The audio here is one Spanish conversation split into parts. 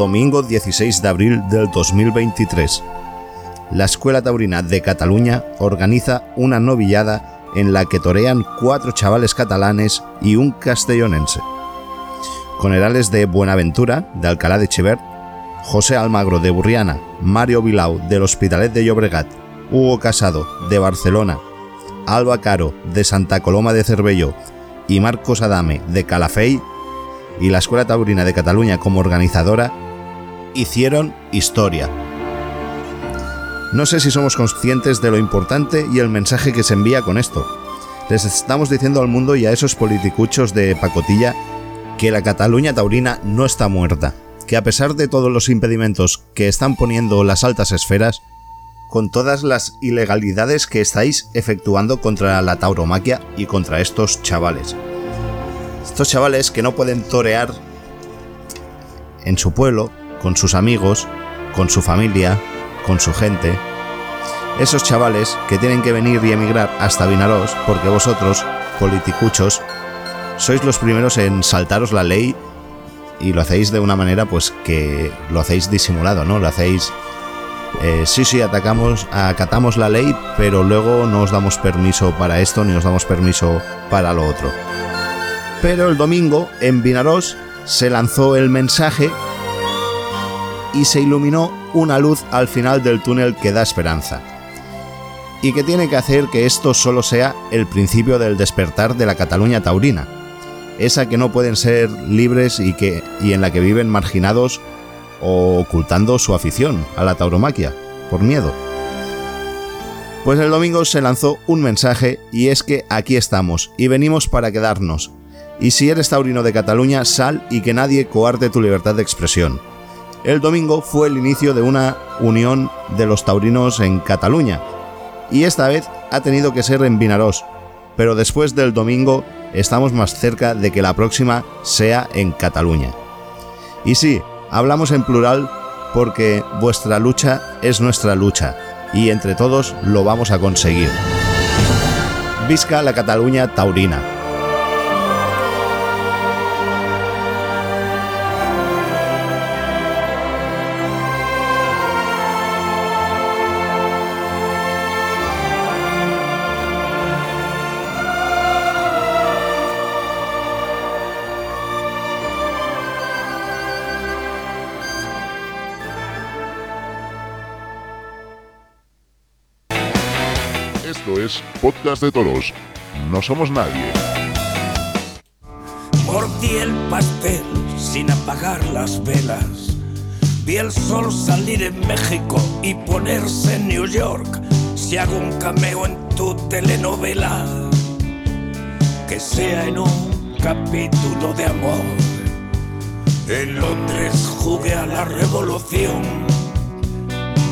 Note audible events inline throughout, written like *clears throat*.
domingo 16 de abril del 2023. La Escuela Taurina de Cataluña organiza una novillada en la que torean cuatro chavales catalanes y un castellonense. Con herales de Buenaventura, de Alcalá de Chivert, José Almagro de Burriana, Mario Vilau del Hospitalet de Llobregat, Hugo Casado de Barcelona, Alba Caro de Santa Coloma de Cervello y Marcos Adame de Calafey y la Escuela Taurina de Cataluña como organizadora hicieron historia. No sé si somos conscientes de lo importante y el mensaje que se envía con esto. Les estamos diciendo al mundo y a esos politicuchos de pacotilla que la Cataluña taurina no está muerta, que a pesar de todos los impedimentos que están poniendo las altas esferas, con todas las ilegalidades que estáis efectuando contra la tauromaquia y contra estos chavales. Estos chavales que no pueden torear en su pueblo, con sus amigos, con su familia, con su gente. Esos chavales que tienen que venir y emigrar hasta Vinaros porque vosotros, politicuchos, sois los primeros en saltaros la ley y lo hacéis de una manera pues que lo hacéis disimulado, ¿no? Lo hacéis eh, sí, sí, atacamos, acatamos la ley, pero luego no os damos permiso para esto ni os damos permiso para lo otro. Pero el domingo, en Vinaros, se lanzó el mensaje y se iluminó una luz al final del túnel que da esperanza. Y que tiene que hacer que esto solo sea el principio del despertar de la Cataluña taurina, esa que no pueden ser libres y, que, y en la que viven marginados o ocultando su afición a la tauromaquia, por miedo. Pues el domingo se lanzó un mensaje y es que aquí estamos y venimos para quedarnos. Y si eres taurino de Cataluña, sal y que nadie coarte tu libertad de expresión. El domingo fue el inicio de una unión de los taurinos en Cataluña, y esta vez ha tenido que ser en Vinarós, pero después del domingo estamos más cerca de que la próxima sea en Cataluña. Y sí, hablamos en plural porque vuestra lucha es nuestra lucha, y entre todos lo vamos a conseguir. Visca la Cataluña taurina. Podcast de Toros. No somos nadie. Mordí el pastel sin apagar las velas. Vi el sol salir en México y ponerse en New York. Si hago un cameo en tu telenovela, que sea en un capítulo de amor. En Londres jugué a la revolución.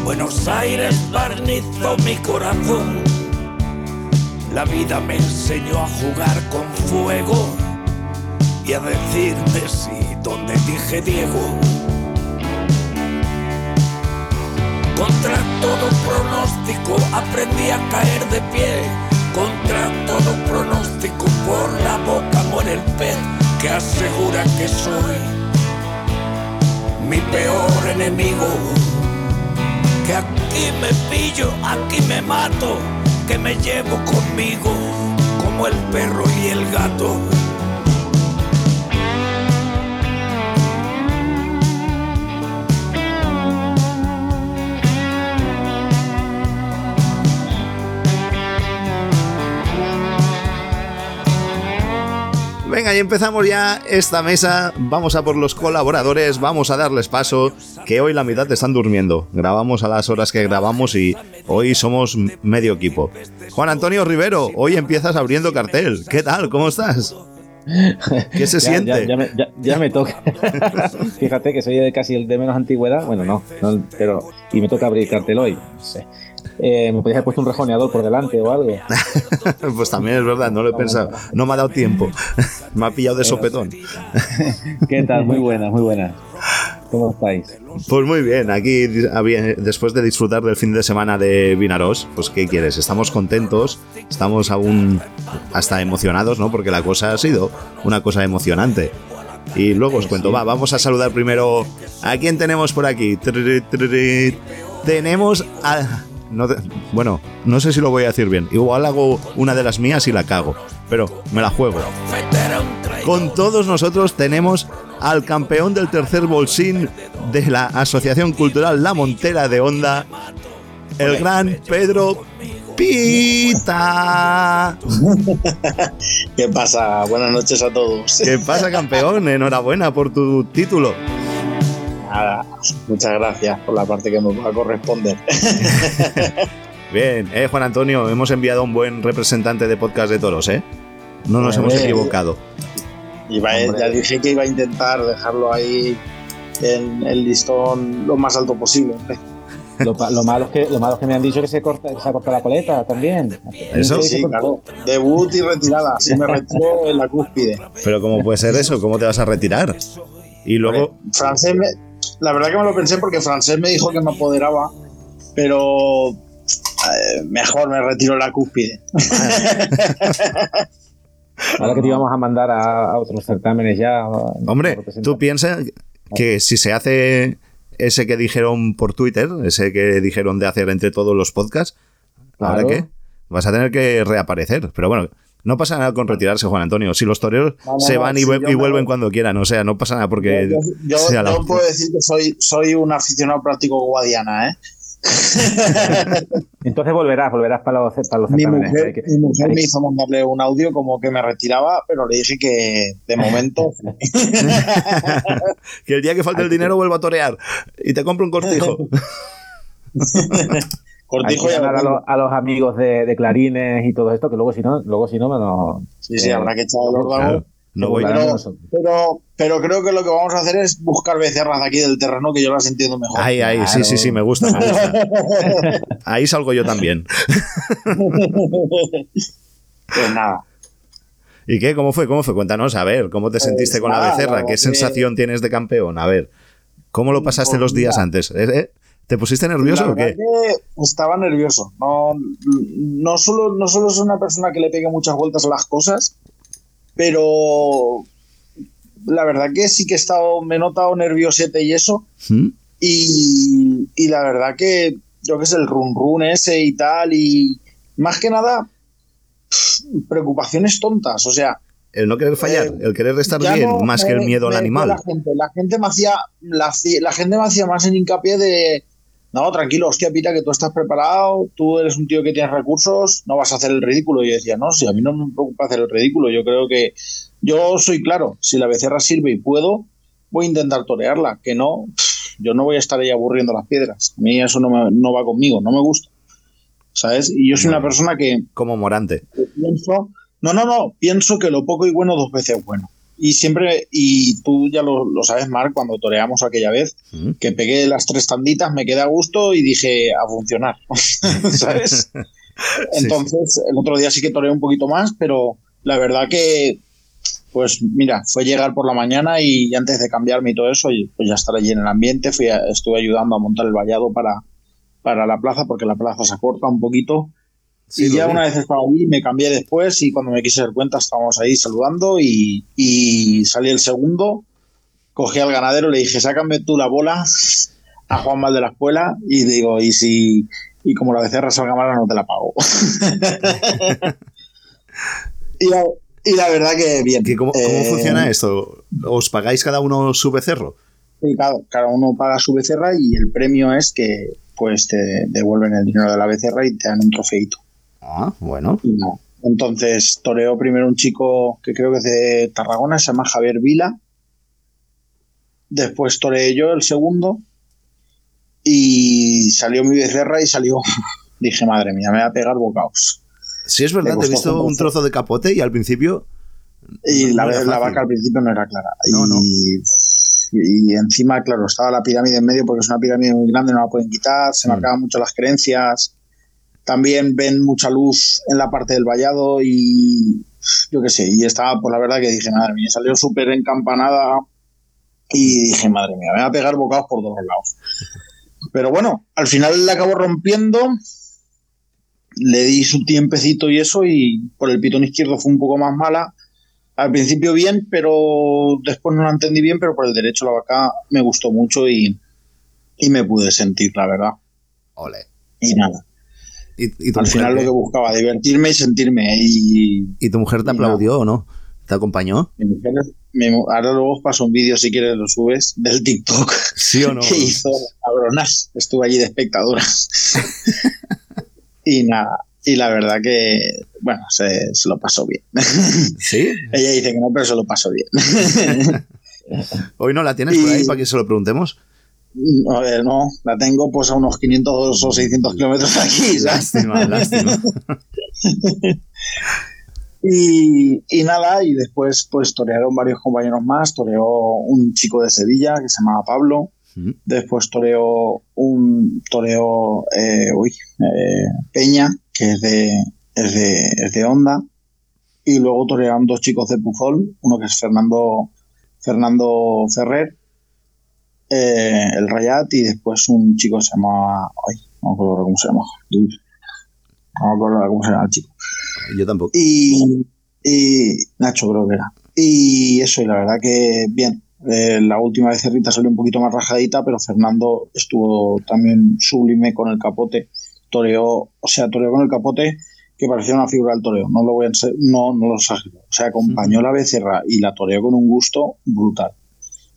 Buenos Aires barnizó mi corazón la vida me enseñó a jugar con fuego y a decirme sí donde dije Diego. Contra todo pronóstico aprendí a caer de pie. Contra todo pronóstico por la boca muere el pez que asegura que soy mi peor enemigo. Que aquí me pillo, aquí me mato que me llevo conmigo como el perro y el gato. Venga, y empezamos ya esta mesa. Vamos a por los colaboradores, vamos a darles paso, que hoy la mitad están durmiendo. Grabamos a las horas que grabamos y hoy somos medio equipo. Juan Antonio Rivero, hoy empiezas abriendo cartel. ¿Qué tal? ¿Cómo estás? ¿Qué se *laughs* siente? Ya, me, toca. *laughs* Fíjate que soy casi el de menos antigüedad. Bueno, no, pero. Y me toca abrir cartel hoy. No sé. Eh, me podías haber puesto un rejoneador por delante o algo. *laughs* pues también es verdad, no lo he pensado. No me ha dado tiempo. *laughs* me ha pillado de sopetón. *laughs* ¿Qué tal? Muy buena, muy buena. ¿Cómo estáis? Pues muy bien, aquí después de disfrutar del fin de semana de Vinaros, pues ¿qué quieres? Estamos contentos, estamos aún hasta emocionados, ¿no? Porque la cosa ha sido una cosa emocionante. y luego os cuento. Va, vamos a saludar primero a quién tenemos por aquí. Tenemos a... bueno, no sé si lo voy a decir bien. Igual hago una de las mías y la cago, pero me la juego. Con todos nosotros tenemos al campeón del tercer bolsín de la Asociación Cultural La Montera de Onda, el gran Pedro Pita. *laughs* ¿Qué pasa? Buenas noches a todos. ¿Qué pasa, campeón? Enhorabuena por tu título. Nada, muchas gracias por la parte que me va a corresponder. *laughs* Bien, eh, Juan Antonio, hemos enviado un buen representante de podcast de toros, ¿eh? No nos hemos equivocado. ya dije que iba a intentar dejarlo ahí en el listón lo más alto posible. Lo, malo es que, lo malo que me han dicho que se corta, se corta la coleta también. Eso sí, claro. Debut y retirada. Si me retiro en la cúspide. Pero ¿cómo puede ser eso? ¿Cómo te vas a retirar? Y luego. francés la verdad que me lo pensé porque francés me dijo que me apoderaba, pero eh, mejor me retiro la cúspide. *laughs* Ahora que te íbamos a mandar a, otros certámenes ya. Hombre, tú piensas que si se hace ese que dijeron por Twitter, ese que dijeron de hacer entre todos los podcasts, ¿ahora qué? Vas a tener que reaparecer. Pero bueno, no pasa nada con retirarse, Juan Antonio. Si los toreros se van y, vuelven cuando quieran, o sea, no pasa nada porque. Yo, yo, *laughs* puedo decir que soy, soy un aficionado práctico guadiana, ¿eh? *laughs* Entonces volverás, volverás para los, para los mi mujer, mi mujer me hizo mandarle un audio como que me retiraba, pero le dije que de momento. *laughs* que el día que falte el dinero vuelva a torear y te compro un cortijo. Cortijo y a, los, a, los, amigos de, de, clarines y todo esto, que luego si no, luego si no me lo. Sí, sí, habrá que echar el órgano. No voy pero, pero, pero, creo que lo que vamos a hacer es buscar becerras aquí del terreno que yo las entiendo mejor. Ahí, ahí, sí, sí, sí, me gusta, *laughs* ahí salgo yo también. pues nada. ¿Y qué? ¿Cómo fue? ¿Cómo fue? Cuéntanos, a ver, ¿cómo te sentiste pues con la becerra? ¿Qué sensación tienes de campeón? A ver, ¿cómo lo pasaste los días antes? ¿Eh? ¿Te pusiste nervioso o qué? estaba nervioso. No, no, solo, no solo soy una persona que le pegue muchas vueltas a las cosas, pero la verdad que sí que he estado, me he notado nerviosete y eso. ¿Mm? Y, la verdad que yo que sé, el run run ese y tal, y más que nada, preocupaciones tontas, o sea. El no querer fallar, eh, el querer estar bien, más que el miedo al animal. La gente, la gente me hacía, la, la gente me hacía más en hincapié de, no, tranquilo, hostia, Pita, que tú estás preparado, tú eres un tío que tienes recursos, no vas a hacer el ridículo. Y yo decía, no, si a mí no me preocupa hacer el ridículo, yo creo que yo soy claro, si la becerra sirve y puedo, voy a intentar torearla, que no, yo no voy a estar ahí aburriendo las piedras. A mí eso no, no va conmigo, no me gusta. ¿Sabes? Y yo soy una persona que... Como morante. Pienso, no, no, no, pienso que lo poco y bueno dos veces bueno. Y siempre, y tú ya lo, sabes, Marc, cuando toreamos aquella vez, que pegué las tres tanditas, me quedé a gusto y dije a funcionar. *laughs* ¿Sabes? *laughs* Entonces, el otro día sí que toreé un poquito más, pero la verdad que, pues mira, fue llegar por la mañana y antes de cambiarme y todo eso, pues ya estar allí en el ambiente, fui estuve ayudando a montar el vallado para, para la plaza, porque la plaza se acorta un poquito y ya una vez estaba allí, me cambié después y cuando me quise dar cuenta estábamos ahí saludando y, salí el segundo, cogí al ganadero, le dije, sácame tú la bola a Juan Mal de la Escuela y digo, y si y como la becerra salga mala no te la pago. *laughs* y, la, verdad que bien. ¿Cómo, eh, funciona esto? ¿Os pagáis cada uno su becerro? Sí, claro, cada uno paga su becerra y el premio es que pues te devuelven el dinero de la becerra y te dan un trofeito. Ah, bueno. Entonces toreó primero un chico que creo que es de Tarragona, se llama Javier Vila. Después toreé yo el segundo. Y salió mi becerra y salió. *laughs* Dije, madre mía, me va a pegar bocaos. Sí, es verdad, te he visto un trozo de capote y al principio. Y la, vaca al principio no era clara. y, y encima, claro, estaba la pirámide en medio porque es una pirámide muy grande, no la pueden quitar, se mm. marcaban mucho las creencias también ven mucha luz en la parte del vallado y yo qué sé, y estaba, pues la verdad que dije, madre mía, salió súper encampanada y dije, madre mía, me va a pegar bocados por todos lados. Pero bueno, al final le acabo rompiendo, le di su tiempecito y eso, y por el pitón izquierdo fue un poco más mala, al principio bien, pero después no lo entendí bien, pero por el derecho la vaca me gustó mucho y, y me pude sentir, la verdad. Ole. Y nada. ¿Y, y tu Al mujer final lo que buscaba, divertirme y sentirme. Y ¿Y tu mujer te aplaudió o no? ¿Te acompañó? mi mujer, mi ahora luego os paso un vídeo si quieres lo subes del TikTok ¿Sí o no? *laughs* que hizo cabronas. Estuve allí de espectadora. *laughs* y nada. Y la verdad que, bueno, se, se lo pasó bien. ¿Sí? *laughs* Ella dice que no, pero se lo pasó bien. ¿Hoy no la tienes por ahí para que se lo preguntemos? A ver, no, la tengo pues a unos 500 o 600 kilómetros de aquí, ¿sabes? Lástima, lástima. *laughs* Y, y nada, y después pues torearon varios compañeros más, toreó un chico de Sevilla que se llamaba Pablo, Mm. después toreó un toreó eh, uy, eh, Peña, que es de, es de, es de Honda, y luego torearon dos chicos de Puzol, uno que es Fernando, Fernando Ferrer, eh, el Rayat, y después un chico se llamaba, ay, no me acuerdo cómo se llama, no me acuerdo cómo se llama el chico. Yo tampoco. Y, y Nacho creo que era. Y eso, y la verdad que bien. Eh, la última vez Cerrita salió un poquito más rajadita, pero Fernando estuvo también sublime con el capote. Toreó, o sea, toreó con el capote que parecía una figura del toreo. No lo voy a no, no lo exagero. O sea, acompañó la becerra y la toreó con un gusto brutal.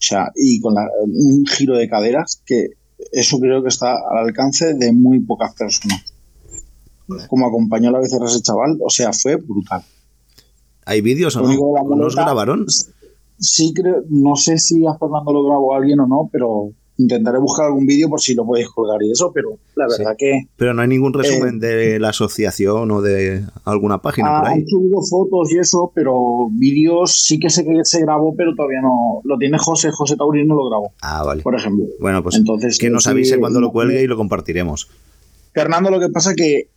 O sea, y con la- un giro de caderas que eso creo que está al alcance de muy pocas personas. Como acompañó la becerra ese chaval, o sea, fue brutal. ¿Hay vídeos o no? ¿Los grabaron? Sí, creo, no sé si a Fernando lo grabó alguien o no, pero intentaré buscar algún vídeo por si lo podéis colgar y eso, pero la Sí. verdad que Pero no hay ningún resumen de la asociación o de alguna página por ha- ahí. han subido fotos y eso, pero vídeos sí que sé que se grabó, pero todavía no. Lo tiene José, José Taurino lo grabó, Ah, vale. por ejemplo. Bueno, pues Entonces, que nos sí, avise cuando lo cuelgue y lo compartiremos. Fernando lo que pasa que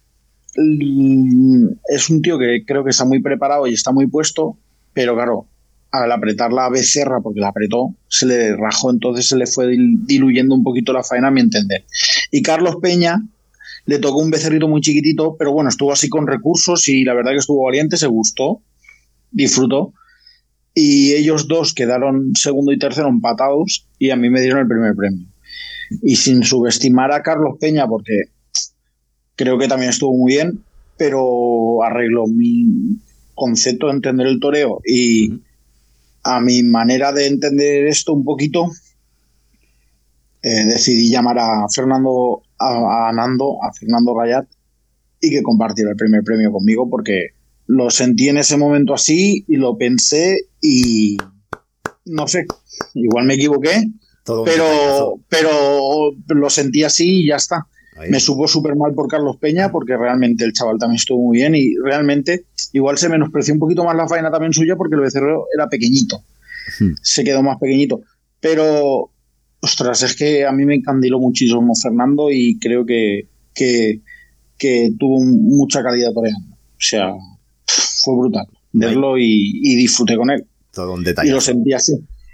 mm, es un tío que creo que está muy preparado y está muy puesto, pero claro, al apretar la becerra, porque la apretó, se le rajó, entonces se le fue dil- diluyendo un poquito la faena, a mi entender. Y Carlos Peña le tocó un becerrito muy chiquitito, pero bueno, estuvo así con recursos y la verdad que estuvo valiente, se gustó, disfrutó. Y ellos dos quedaron segundo y tercero empatados y a mí me dieron el primer premio. Y sin subestimar a Carlos Peña, porque creo que también estuvo muy bien, pero arregló mi concepto de entender el toreo y. a mi manera de entender esto un poquito, eh, decidí llamar a Fernando, a, a Nando, a Fernando Rayat y que compartiera el primer premio conmigo porque lo sentí en ese momento así y lo pensé y no sé, igual me equivoqué, Todo pero, pero lo sentí así y ya está. Ahí. Me supo súper mal por Carlos Peña porque realmente el chaval también estuvo muy bien y realmente igual se menospreció un poquito más la faena también suya porque el becerro era pequeñito. Hmm. Se quedó más pequeñito. Pero, ostras, es que a mí me encandiló muchísimo Fernando y creo que, que, que tuvo mucha calidad toreando. O sea, fue brutal verlo y, y disfruté con él. Todo un Y lo sentí así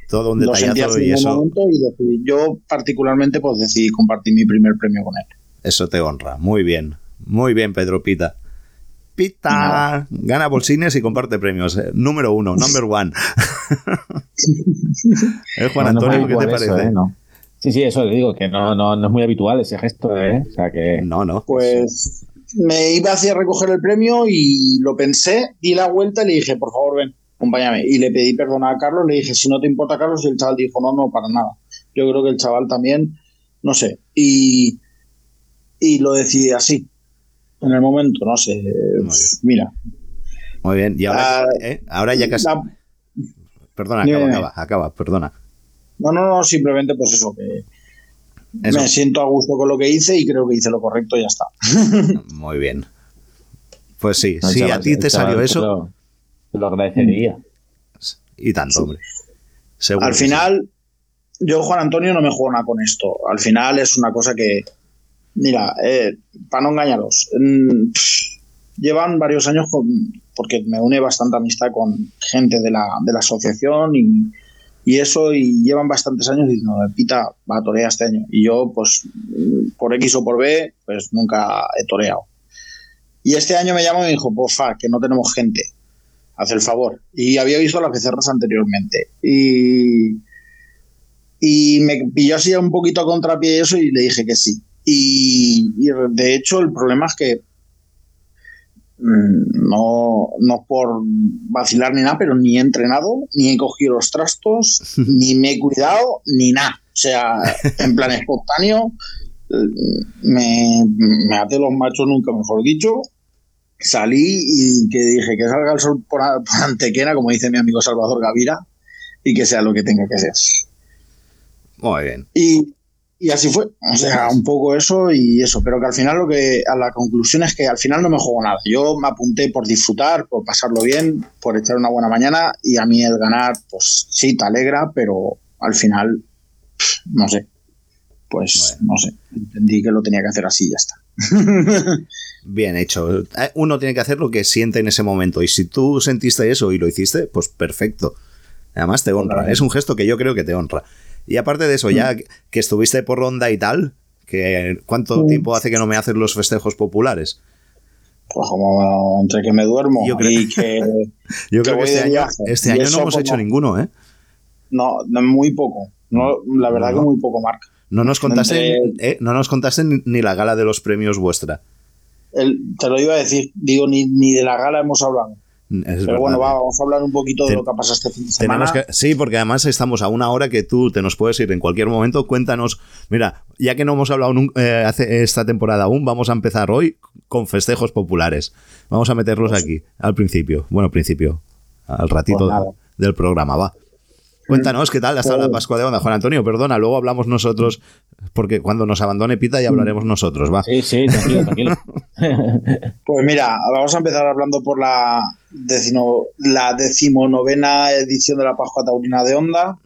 Todo un así y eso, momento y decidí, yo particularmente pues decidí compartir mi primer premio con él. Eso te honra. Muy bien. Muy bien, Pedro Pita. Pita. Gana bolsines y comparte premios. eh. Número uno, number *laughs* one. *laughs* ¿Eh, Juan No, no es Antonio, muy qué te parece? eso, ¿eh? No. Sí, sí, eso le digo, que no, no, no es muy habitual ese gesto, ¿eh? O sea que. No, no. Pues me iba hacia recoger el premio y lo pensé, di la vuelta y le dije, por favor, ven, acompáñame. Y le pedí perdón a Carlos, le dije, si no te importa, Carlos, y el chaval dijo, no, no, para nada. Yo creo que el chaval también, no sé. Y, y lo decidí así, en el momento, no sé. Mira, Muy bien. Y ahora, Ah, eh, ahora ya casi. la- Perdona, acaba, acaba, acaba, perdona. no, no, no, simplemente pues eso, que Eso. me siento a gusto con lo que hice y creo que hice lo correcto y ya está. *laughs* Muy bien. Pues sí, No, si chaval- a ti te chaval salió eso, Lo, te lo agradecería. y tanto, hombre. Seguro Al sí. final, yo, Juan Antonio, no me juego nada con esto. Al final es una cosa que, mira, eh, para no engañaros, mm, llevan varios años con, porque me une bastante amistad con gente de la, de la asociación y, y eso, y llevan bastantes años diciendo, Pita, va a torear este año. Y yo, pues, mm, por X o por B, pues nunca he toreado. Y este año me llamó y me dijo, porfa, que no tenemos gente. haz el favor. Y había visto las becerras anteriormente. Y, y me pilló así un poquito a contrapié eso y le dije que sí. Y, y de hecho el problema es que mm, no, no por vacilar ni nada, pero ni he entrenado, ni he cogido los trastos, *laughs* ni me he cuidado, ni nada. O sea, en plan espontáneo, me, me até los machos nunca, mejor dicho. Salí y que dije que salga el sol por, por Antequera, como dice mi amigo Salvador Gavira, y que sea lo que tenga que ser. Muy bien. Y, y así fue. O sea, un poco eso y eso. Pero que al final lo que a la conclusión es que al final no me juego nada. Yo me apunté por disfrutar, por pasarlo bien, por echar una buena mañana y a mí el ganar, pues sí, te alegra, pero al final, no sé. Pues no sé. Entendí que lo tenía que hacer así y ya está. *laughs* Bien hecho. Eh, Uno tiene que hacer lo que siente en ese momento. Y si tú sentiste eso y lo hiciste, pues perfecto. Además te honra. Es un gesto que yo creo que te honra. Y aparte de eso, ya que estuviste por ronda y tal, que ¿cuánto Mm. tiempo hace que no me haces los festejos populares? Pues como entre que me duermo Yo creo- y que *laughs* Yo creo que este año, este año no hemos como- hecho ninguno, ¿eh? no, no, muy poco. No, la verdad que muy poco, Marc. No nos contaste, Entre- eh, no nos contaste ni, ni la gala de los premios vuestra. El- te lo iba a decir, digo, ni, ni de la gala hemos hablado. Es Pero verdad. bueno, va, vamos a hablar un poquito de Ten- lo que ha pasado este fin de semana. Que, sí, porque además estamos a una hora que tú te nos puedes ir en cualquier momento. Cuéntanos, mira, ya que no hemos hablado nun- eh, hace esta temporada aún, vamos a empezar hoy con festejos populares. Vamos a meterlos aquí, al principio. Bueno, principio, al ratito Pues del programa, va. Cuéntanos qué tal ha estado la Pues- Pascua de Onda, Juan Antonio. Perdona, luego hablamos nosotros, porque cuando nos abandone Pita ya hablaremos nosotros, va. Sí, sí, tranquilo, tranquilo. *laughs* Pues mira, vamos a empezar hablando por la, decimo, la decimonovena edición de la Pascua Taurina de Onda.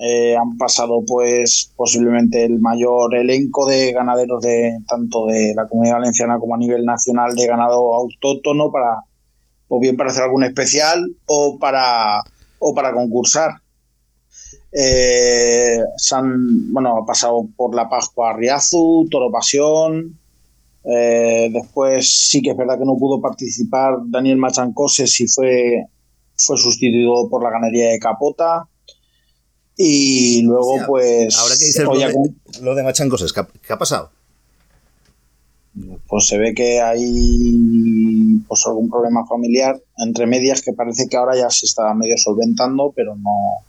Eh, han pasado pues posiblemente el mayor elenco de ganaderos de tanto de la comunidad valenciana como a nivel nacional de ganado autóctono para o bien para hacer algún especial o para o para concursar. Eh, se han, bueno, ha pasado por la Pascua Riazu, Toro Pasión, eh, después sí que es verdad que no pudo participar Daniel Machancoses y fue, fue sustituido por la ganadería de Capota. Y luego, pues. Ahora que dices lo de, lo de Machancos, ¿qué, ha- qué ha pasado? pues se ve que hay pues algún problema familiar entre medias que parece que ahora ya se está medio solventando, pero no,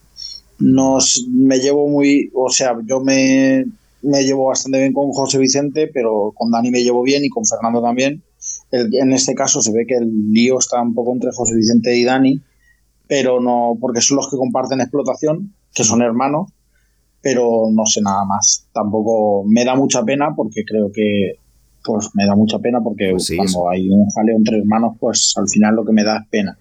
no me llevo muy, o sea, yo me, me llevo bastante bien con José Vicente, pero con Dani me llevo bien y con Fernando también. El- en este caso se ve que el lío está un poco entre José Vicente y Dani, pero no, porque son los que comparten explotación, que son hermanos, pero no sé nada más. Tampoco me da mucha pena porque creo que pues me da mucha pena porque Pues sí, cuando eso. hay un jaleo entre hermanos, pues al final lo que me da es pena.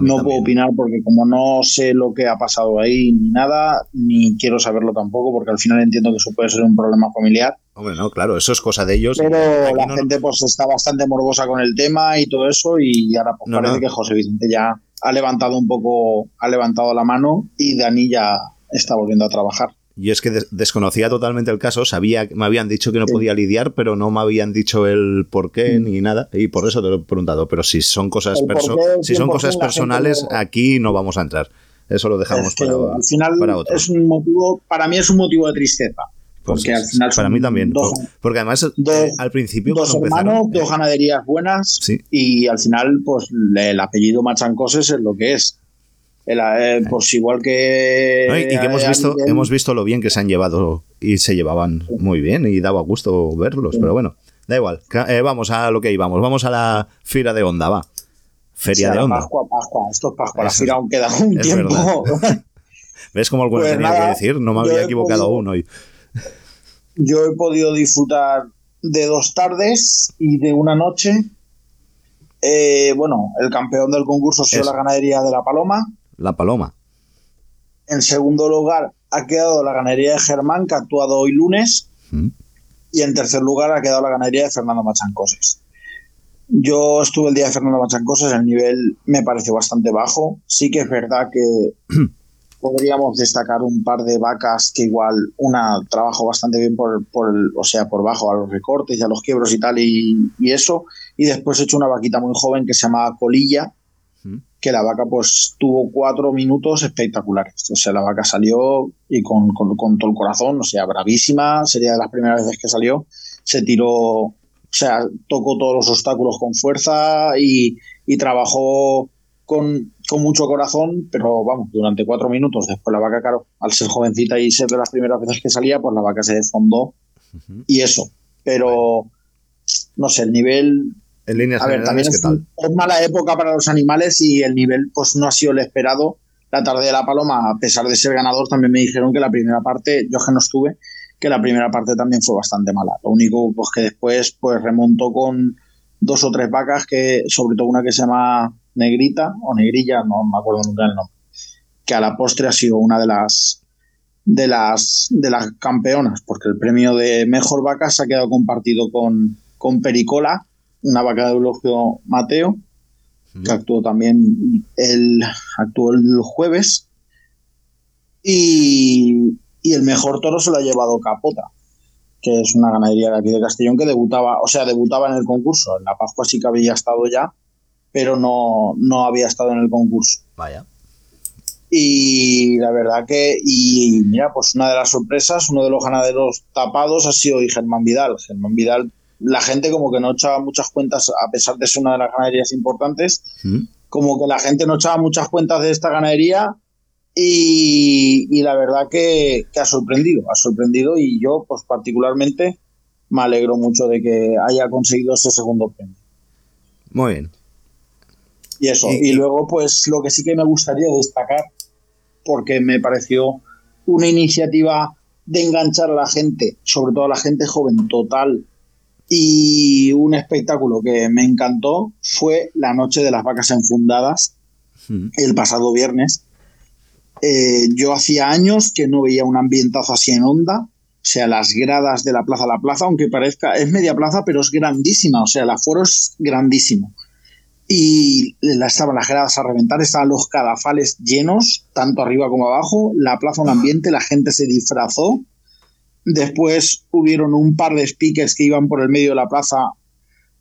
No también. puedo opinar porque como no sé lo que ha pasado ahí ni nada, ni quiero saberlo tampoco, porque al final entiendo que eso puede ser un problema familiar. Hombre, no, claro, eso es cosa de ellos. Pero Aquí la no- gente pues está bastante morbosa con el tema y todo eso y ahora pues, No, parece no. que José Vicente ya ha levantado un poco, ha levantado la mano y Dani ya está volviendo a trabajar. Y es que des- desconocía totalmente el caso, sabía que me habían dicho que no podía lidiar, pero no me habían dicho el por qué ni nada, y por eso te lo he preguntado. Pero si son cosas, perso- si son 100% cosas personales, lo- aquí no vamos a entrar. Eso lo dejamos Es que para, al final para otro. es un motivo, para mí es un motivo de tristeza. Pues Porque al final para mí también. dos- por- porque además, eh, dos- al principio, dos hermanos, dos ganaderías buenas Sí. y al final pues el apellido Machancoses es lo que es. El, eh, pues igual que... ¿no? y, y que hemos eh, visto, hemos visto lo bien que se han llevado y se llevaban muy bien y daba gusto verlos, pero bueno, da igual. Eh, vamos a lo que íbamos, vamos a la fira de onda, va. Feria de onda. Pascua, Pascua, esto es Pascua, la fira aún queda un tiempo. *laughs* ¿Ves cómo alguna Pues tenía nada, que decir? No me había equivocado podido- aún hoy. Yo he podido disfrutar de dos tardes y de una noche. Eh, bueno, el campeón del concurso ha sido Eso. la ganadería de La Paloma. La paloma. En segundo lugar ha quedado la ganadería de Germán, que ha actuado hoy lunes. Mm. Y en tercer lugar ha quedado la ganadería de Fernando Machancoses. Yo estuve el día de Fernando Machancoses, el nivel me pareció bastante bajo. Sí que es verdad que *clears throat* podríamos destacar un par de vacas que igual una trabajo bastante bien por, por el- o sea, por bajo a los recortes y a los quiebros y tal y, y eso. Y después he hecho una vaquita muy joven que se llamaba Colilla. Que la vaca pues tuvo cuatro minutos espectaculares. O sea, la vaca salió y con, con, todo el corazón, o sea, bravísima, sería de las primeras veces que salió, se tiró, o sea, tocó todos los obstáculos con fuerza y, y trabajó con, con, mucho corazón, pero vamos, durante cuatro minutos. Después la vaca, claro, al ser jovencita y ser de las primeras veces que salía, pues la vaca se desfondó y eso. Pero, no sé, el nivel en líneas a ver, también es, mala época para los animales y el nivel pues no ha sido el esperado. La tarde de la paloma, a pesar de ser ganador, también me dijeron que la primera parte, yo que no estuve, que la primera parte también fue bastante mala. Lo único pues que después pues remontó con dos o tres vacas que, sobre todo una que se llama Negrita o Negrilla, no me acuerdo nunca el nombre, que a la postre ha sido una de las de las de las campeonas, porque el premio de mejor vaca se ha quedado compartido con, con Pericola, una vaca de Eulogio Mateo, que actuó también el, actuó el jueves. Y, el mejor toro se lo ha llevado Capota, que es una ganadería de aquí de Castellón que debutaba, o sea, debutaba en el concurso. En la Pascua sí que había estado ya, pero no, no había estado en el concurso. Vaya. Y la verdad que, y mira, pues una de las sorpresas, uno de los ganaderos tapados ha sido Germán Vidal. Germán Vidal la gente como que no echaba muchas cuentas, a pesar de ser una de las ganaderías importantes, mm. como que la gente no echaba muchas cuentas de esta ganadería y, la verdad que, ha sorprendido, ha sorprendido y yo pues particularmente me alegro mucho de que haya conseguido ese segundo premio. Muy bien. Y eso, y luego pues lo que sí que me gustaría destacar, porque me pareció una iniciativa de enganchar a la gente, sobre todo a la gente joven, total, y un espectáculo que me encantó fue la noche de las vacas enfundadas, hmm. el pasado viernes. Eh, yo hacía años que no veía un ambientazo así en onda, o sea, las gradas de la plaza, la plaza, aunque parezca, es media plaza, pero es grandísima, o sea, el aforo es grandísimo. Y estaban las gradas a reventar, estaban los cadafales llenos, tanto arriba como abajo, la plaza, un ambiente, la gente se disfrazó, Después hubieron un par de speakers que iban por el medio de la plaza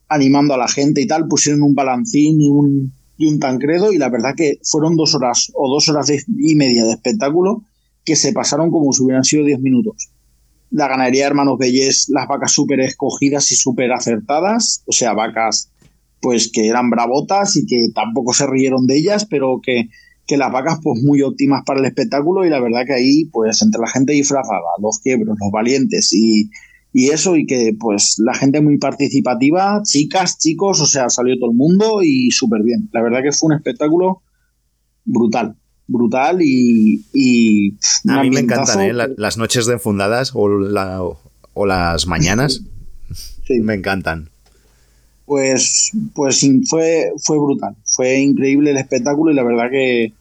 animando a la gente y tal, pusieron un balancín y un, y un tancredo y la verdad que fueron dos horas o dos horas y media de espectáculo que se pasaron como si hubieran sido diez minutos. La ganadería de Hermanos Bellés, las vacas súper escogidas y súper acertadas, o sea, vacas pues que eran bravotas y que tampoco se rieron de ellas, pero que que las vacas pues muy óptimas para el espectáculo y la verdad que ahí pues entre la gente disfrazada, los quiebros, los valientes y, eso y que pues la gente muy participativa, chicas, chicos, o sea, salió todo el mundo y súper bien. La verdad que fue un espectáculo brutal, brutal y... y A mí me encantan ¿eh? las noches de enfundadas o, o las mañanas. Sí. *laughs* Me encantan. Pues, pues fue, fue brutal, fue increíble el espectáculo y la verdad que,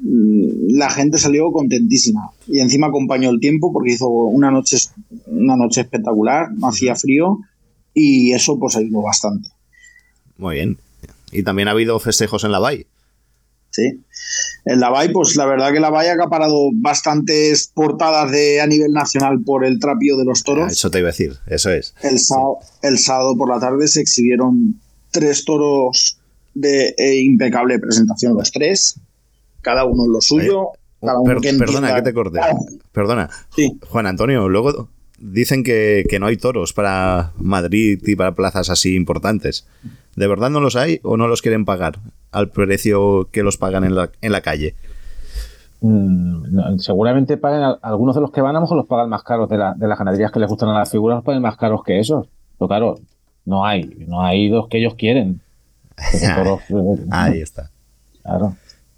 Mm, la gente salió contentísima. Y encima acompañó el tiempo porque hizo una noche, una noche espectacular, hacía frío y eso pues ayudó bastante. Muy bien. Y también ha habido festejos en la Bay. Sí. En la Bay, pues la verdad que la Bay ha acaparado bastantes portadas de, a nivel nacional por el trapío de los toros. Ah, eso te iba a decir, eso es. El sábado, el sábado por la tarde se exhibieron tres toros de eh, impecable presentación, los tres cada uno lo suyo. perdona que te corte. Perdona. Juan Antonio, luego dicen que, no hay toros para Madrid y para plazas así importantes. ¿De verdad no los hay o no los quieren pagar al precio que los pagan en la, en la calle? Mm, seguramente pagan algunos de los que van a lo mejor los pagan más caros de, la, de las ganaderías que les gustan a las figuras los pagan más caros que esos pero claro no hay no hay dos que ellos quieren *laughs* ahí está claro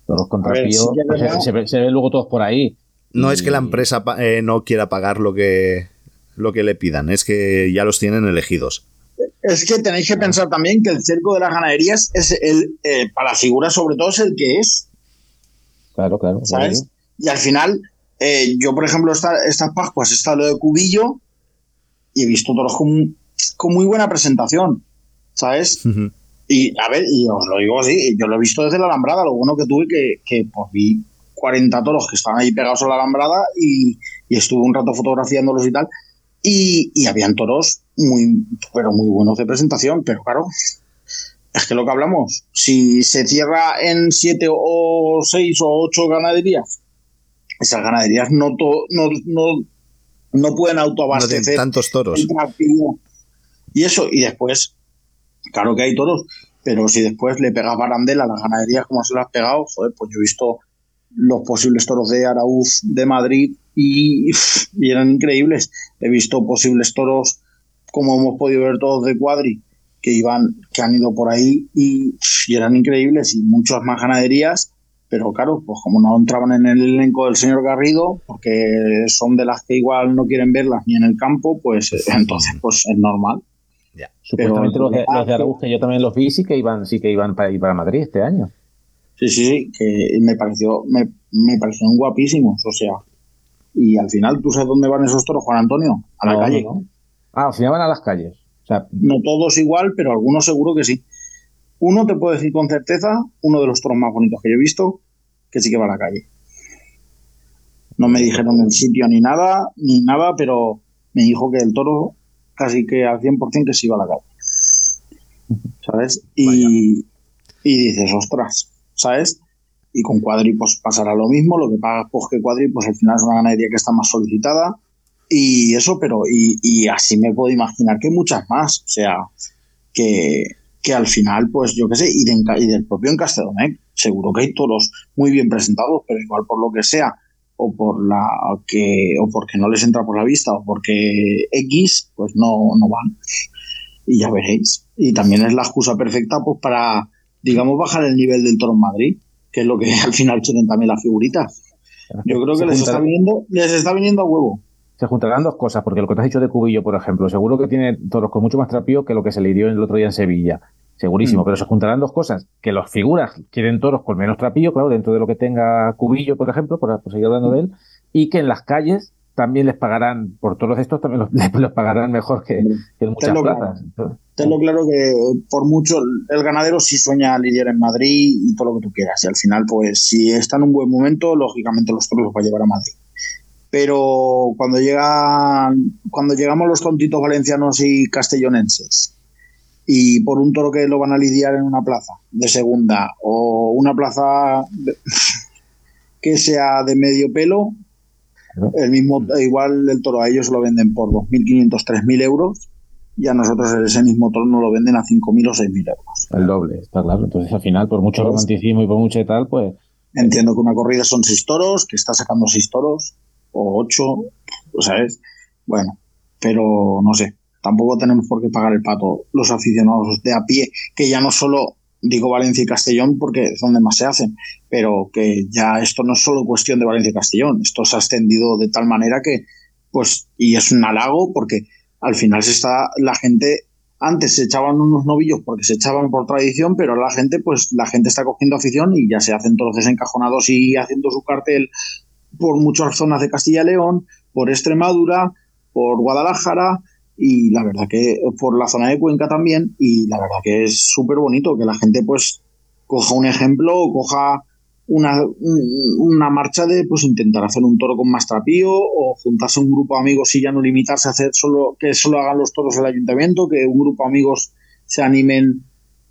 los contrapíos se, ven luego todos por ahí. No es que la empresa eh, no quiera pagar lo que, lo que le pidan, es que ya los tienen elegidos. Es que tenéis que pensar también que el cerco de las ganaderías es el, eh, para la figura sobre todo es el que es. Claro, claro. ¿Sabes? Y al final, eh, yo por ejemplo, estas Pascuas he estado lo de Cubillo y he visto todos con, con muy buena presentación, ¿sabes? Y a ver, y os lo digo así, yo lo he visto desde la alambrada, lo bueno que tuve que, que pues vi 40 toros que estaban ahí pegados a la alambrada y, estuve un rato fotografiándolos y tal. Y, y habían toros muy, pero muy buenos de presentación, pero claro, es que lo que hablamos, si se cierra en siete o seis o ocho ganaderías, esas ganaderías no, no, no, no, pueden autoabastecer. tantos toros. Y eso, y después, claro que hay toros, pero si después le pegas barandela a las ganaderías como se lo has pegado, joder, pues yo he visto los posibles toros de Arauz de Madrid y, y eran increíbles. He visto posibles toros, como hemos podido ver todos de cuadri, que iban, que han ido por ahí y, eran increíbles y muchas más ganaderías, pero claro, pues como no entraban en el elenco del señor Garrido, porque son de las que igual no quieren verlas ni en el campo, pues entonces pues es normal. Supuestamente los de, los que yo también los vi, sí que iban, sí que iban para ir para Madrid este año. Sí, sí, que me pareció, me, me parecieron guapísimos, o sea. Y al final, ¿tú sabes dónde van esos toros, Juan Antonio? A la calle. Ah, van a las calles no todos igual, pero algunos seguro que sí. Uno te puedo decir con certeza, uno de los toros más bonitos que yo he visto, que sí que va a la calle. No me dijeron el sitio ni nada, ni nada, pero me dijo que el toro casi que al 100% que sí iba a la calle. ¿Sabes? Y, y dices, ostras, ¿sabes? Y con Cuadri pues pasará lo mismo, lo que pagas pues que Cuadri pues al final es una ganadería que está más solicitada, y eso, pero y, así me puedo imaginar que muchas más. O sea, que, que al final, pues yo qué sé, y, del propio en seguro que hay toros muy bien presentados, pero igual por lo que sea, o por la que, o porque no les entra por la vista, o porque X, pues no, no van. Y ya veréis. Y también es la excusa perfecta, pues, para, digamos, bajar el nivel del toro en Madrid, que es lo que *laughs* al final quieren también las figuritas. Yo creo que les está viniendo, les está viniendo a huevo se juntarán dos cosas, porque lo que te has dicho de Cubillo, por ejemplo, seguro que tiene toros con mucho más trapío que lo que se le dio el otro día en Sevilla. Segurísimo, mm. pero se juntarán dos cosas, que los figuras quieren toros con menos trapío, claro, dentro de lo que tenga Cubillo, por ejemplo, por, seguir hablando de él, y que en las calles también les pagarán, por todos estos también *laughs* los, pagarán mejor que, en muchas plazas. Tengo claro que por mucho el ganadero sí sueña lidiar en Madrid y todo lo que tú quieras. Y al final, pues si está en un buen momento, lógicamente los toros los va a llevar a Madrid pero cuando llegan cuando llegamos los tontitos valencianos y castellonenses y por un toro que lo van a lidiar en una plaza de segunda o una plaza *laughs* que sea de medio pelo el mismo igual el toro a ellos lo venden por 2.500 3.000 euros y a nosotros ese mismo toro no lo venden a 5.000 o 6.000 euros. El doble está claro. Entonces al final por mucho romanticismo y por mucho y tal pues entiendo que una corrida son seis toros que está sacando seis toros o ocho, ¿sabes? Bueno, pero no sé, tampoco tenemos por qué pagar el pato los aficionados de a pie, que ya no solo digo Valencia y Castellón porque es donde más se hacen, pero que ya esto no es solo cuestión de Valencia y Castellón, esto se ha extendido de tal manera que, pues, y es un halago porque al final se está la gente antes se echaban unos novillos porque se echaban por tradición, pero la gente, pues la gente está cogiendo afición y ya se hacen todos desencajonados y haciendo su cartel por muchas zonas de Castilla y León, por Extremadura, por Guadalajara y la verdad que por la zona de Cuenca también y la verdad que es súper bonito que la gente pues coja un ejemplo o coja una, una marcha de pues intentar hacer un toro con más trapío o juntarse un grupo de amigos y ya no limitarse a hacer solo que solo hagan los toros el ayuntamiento, que un grupo de amigos se animen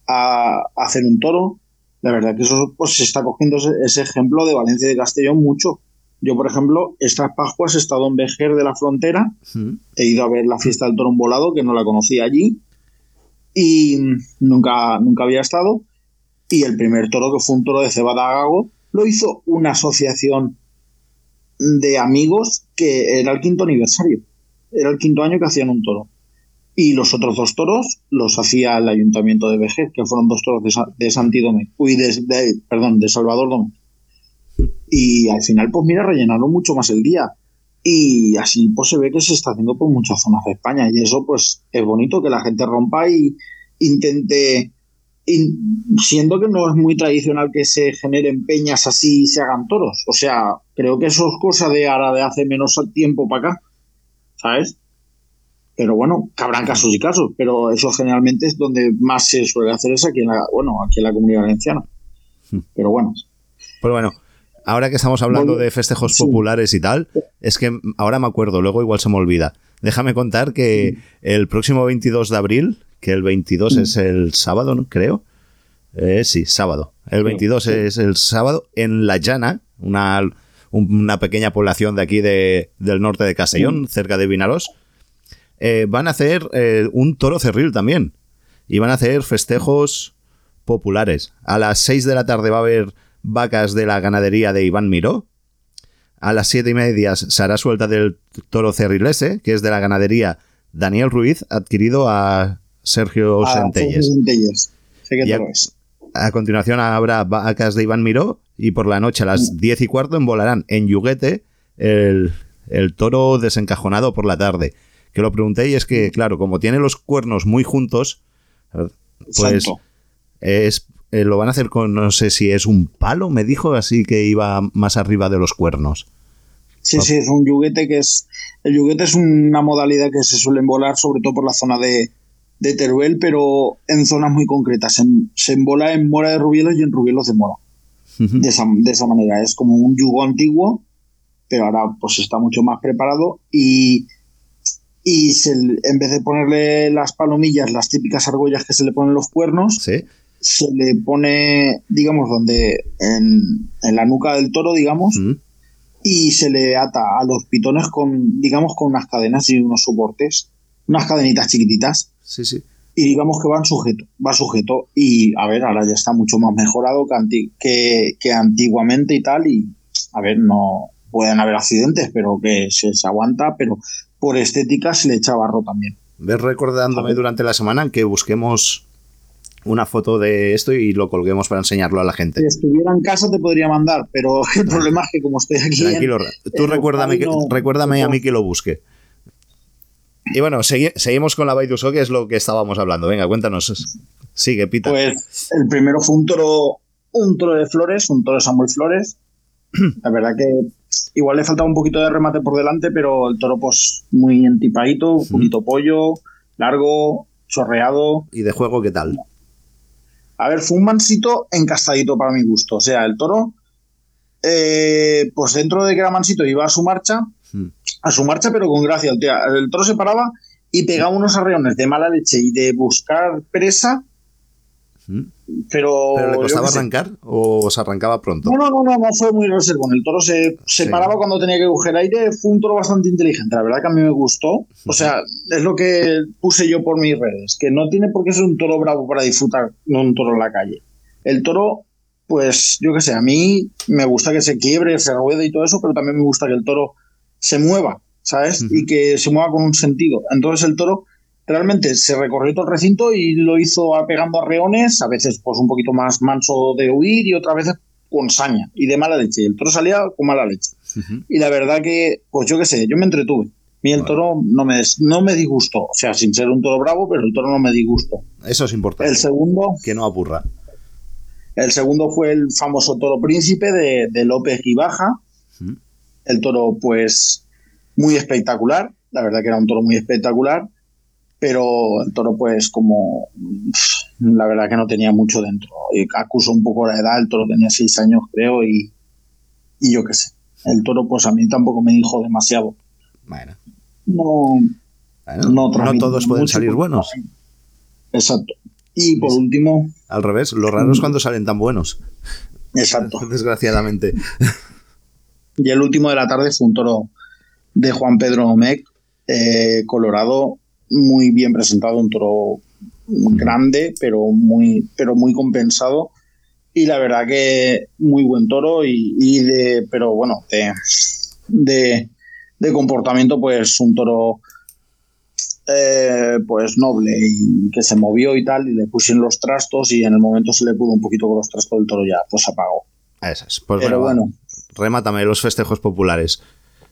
a, hacer un toro. La verdad que eso pues se está cogiendo ese, ejemplo de Valencia y de Castellón mucho yo, por ejemplo, estas Pascuas he estado en Vejer de la Frontera, he ido a ver la fiesta del toro volado, que no la conocía allí, y nunca, nunca había estado. Y el primer toro, que fue un toro de cebada gago, lo hizo una asociación de amigos que era el quinto aniversario. Era el quinto año que hacían un toro. Y los otros dos toros los hacía el ayuntamiento de Vejer, que fueron dos toros de, uy, de, perdón, de Salvador Domé. Y al final, pues mira, rellenaron mucho más el día. Y así pues se ve que se está haciendo por muchas zonas de España. Y eso pues es bonito que la gente rompa y intente, siendo que no es muy tradicional que se generen peñas así y se hagan toros. O sea, creo que eso es cosa de ahora de hace menos tiempo para acá. ¿Sabes? Pero bueno, cabrán casos y casos, pero eso generalmente es donde más se suele hacer es aquí en la, bueno, aquí en la comunidad valenciana. Hmm. Pero bueno. Pues bueno, ahora que estamos hablando de festejos populares y tal, es que ahora me acuerdo, luego igual se me olvida. Déjame contar que el próximo 22 de abril, que el 22 es el sábado, ¿no? creo, Eh, sí, sábado. El 22 es el sábado en La Llana, una, una pequeña población de aquí de, del norte de Castellón, cerca de Vinaros. Eh, van a hacer eh, un toro cerril también. Y van a hacer festejos populares. A las 6 de la tarde va a haber vacas de la ganadería de Iván Miró. A las 7 y media se hará suelta del toro cerrilese, que es de la ganadería Daniel Ruiz, adquirido a Sergio Ah, Centelles. Centelles. Sé que Y a- es. Continuación habrá vacas de Iván Miró y por la noche a las 10 y cuarto embolarán en Yuguete el, el toro desencajonado por la tarde. Que lo pregunté y es que, claro, como tiene los cuernos muy juntos, pues Exacto. es, eh, lo van a hacer con, no sé si es un palo, me dijo, así que iba más arriba de los cuernos. Sí, sí, es un yuguete que es. El yuguete es una modalidad que se suele volar, sobre todo por la zona de, de Teruel, pero en zonas muy concretas. En- se embola en Mora de Rubielos y en Rubielos de Mora. De esa, de esa manera. Es como un yugo antiguo, pero ahora pues está mucho más preparado y. Y se- en vez de ponerle las palomillas, las típicas argollas que se le ponen los cuernos, Sí, se le pone, digamos, donde en, en la nuca del toro, digamos, Mm. y se le ata a los pitones con, digamos, con unas cadenas y unos soportes, unas cadenitas chiquititas, sí, sí. y digamos que van sujeto, va sujeto, y a ver, ahora ya está mucho más mejorado que, anti- que, que antiguamente y tal, y a ver, no pueden haber accidentes, pero que se, se aguanta, pero por estética se le echa barro también. Ves recordándome durante la semana que busquemos una foto de esto y lo colguemos para enseñarlo a la gente. Si estuviera en casa te podría mandar, pero *laughs* el problema es que como estoy aquí... en- Tranquilo, tú en recuérdame, que, no- recuérdame a mí que lo busque. Y bueno, segui- seguimos con la Baiduso, que es lo que estábamos hablando. Venga, cuéntanos. Sigue, Pita. Pues el primero fue un toro, un toro de Flores, un toro de Samuel Flores. *clears throat* La verdad que igual le faltaba un poquito de remate por delante, pero el toro pues muy entipadito, un poquito pollo, largo, chorreado. ¿Y de juego qué tal? A ver, fue un mansito encastadito para mi gusto. O sea, el toro, eh, pues dentro de que era mansito iba a su marcha, Hmm. a su marcha, pero con gracia. El, toro se paraba y pegaba unos arreones de mala leche y de buscar presa. Pero... ¿Pero le costaba sé. arrancar o se arrancaba pronto? No, no, no, no, fue muy reservón. El toro se, se Sí. paraba cuando tenía que coger aire. Fue un toro bastante inteligente. La verdad que a mí me gustó. O sea, es lo que puse yo por mis redes. Que no tiene por qué ser un toro bravo para disfrutar, no un toro en la calle. El toro, pues yo qué sé, a mí me gusta que se quiebre, se ruede y todo eso, pero también me gusta que el toro se mueva, ¿sabes? Y que se mueva con un sentido. Entonces el toro realmente se recorrió todo el recinto y lo hizo a- pegando arreones, a veces pues un poquito más manso de huir y otras veces con saña y de mala leche. El toro salía con mala leche. Y la verdad que, pues yo qué sé, yo me entretuve. A mí el toro no me, no me disgustó. O sea, sin ser un toro bravo, pero el toro no me disgustó. Eso es importante. El segundo, Que no aburra. el segundo fue el famoso toro príncipe de, de López y Baja. El toro, pues, muy espectacular. La verdad que era un toro muy espectacular. Pero el toro, pues, como la verdad que no tenía mucho dentro. Y acusó un poco la edad. El toro tenía seis años, creo, y, y yo qué sé. El toro, pues, a mí tampoco me dijo demasiado. Bueno, No, bueno, no, todos pueden mucho. salir buenos. Exacto. Y por último, Al revés, lo raro es cuando salen tan buenos. exacto. *laughs* Desgraciadamente. Y el último de la tarde fue un toro de Juan Pedro Omec, eh, colorado, muy bien presentado, un toro grande, pero muy, pero muy compensado. Y la verdad que muy buen toro, y, y de, pero bueno, de, de, de comportamiento, pues un toro eh, pues noble y que se movió y tal, y le pusieron los trastos, y en el momento se le pudo un poquito con los trastos del toro ya, pues apagó. Esas. Pues Pero bueno, remátame los festejos populares.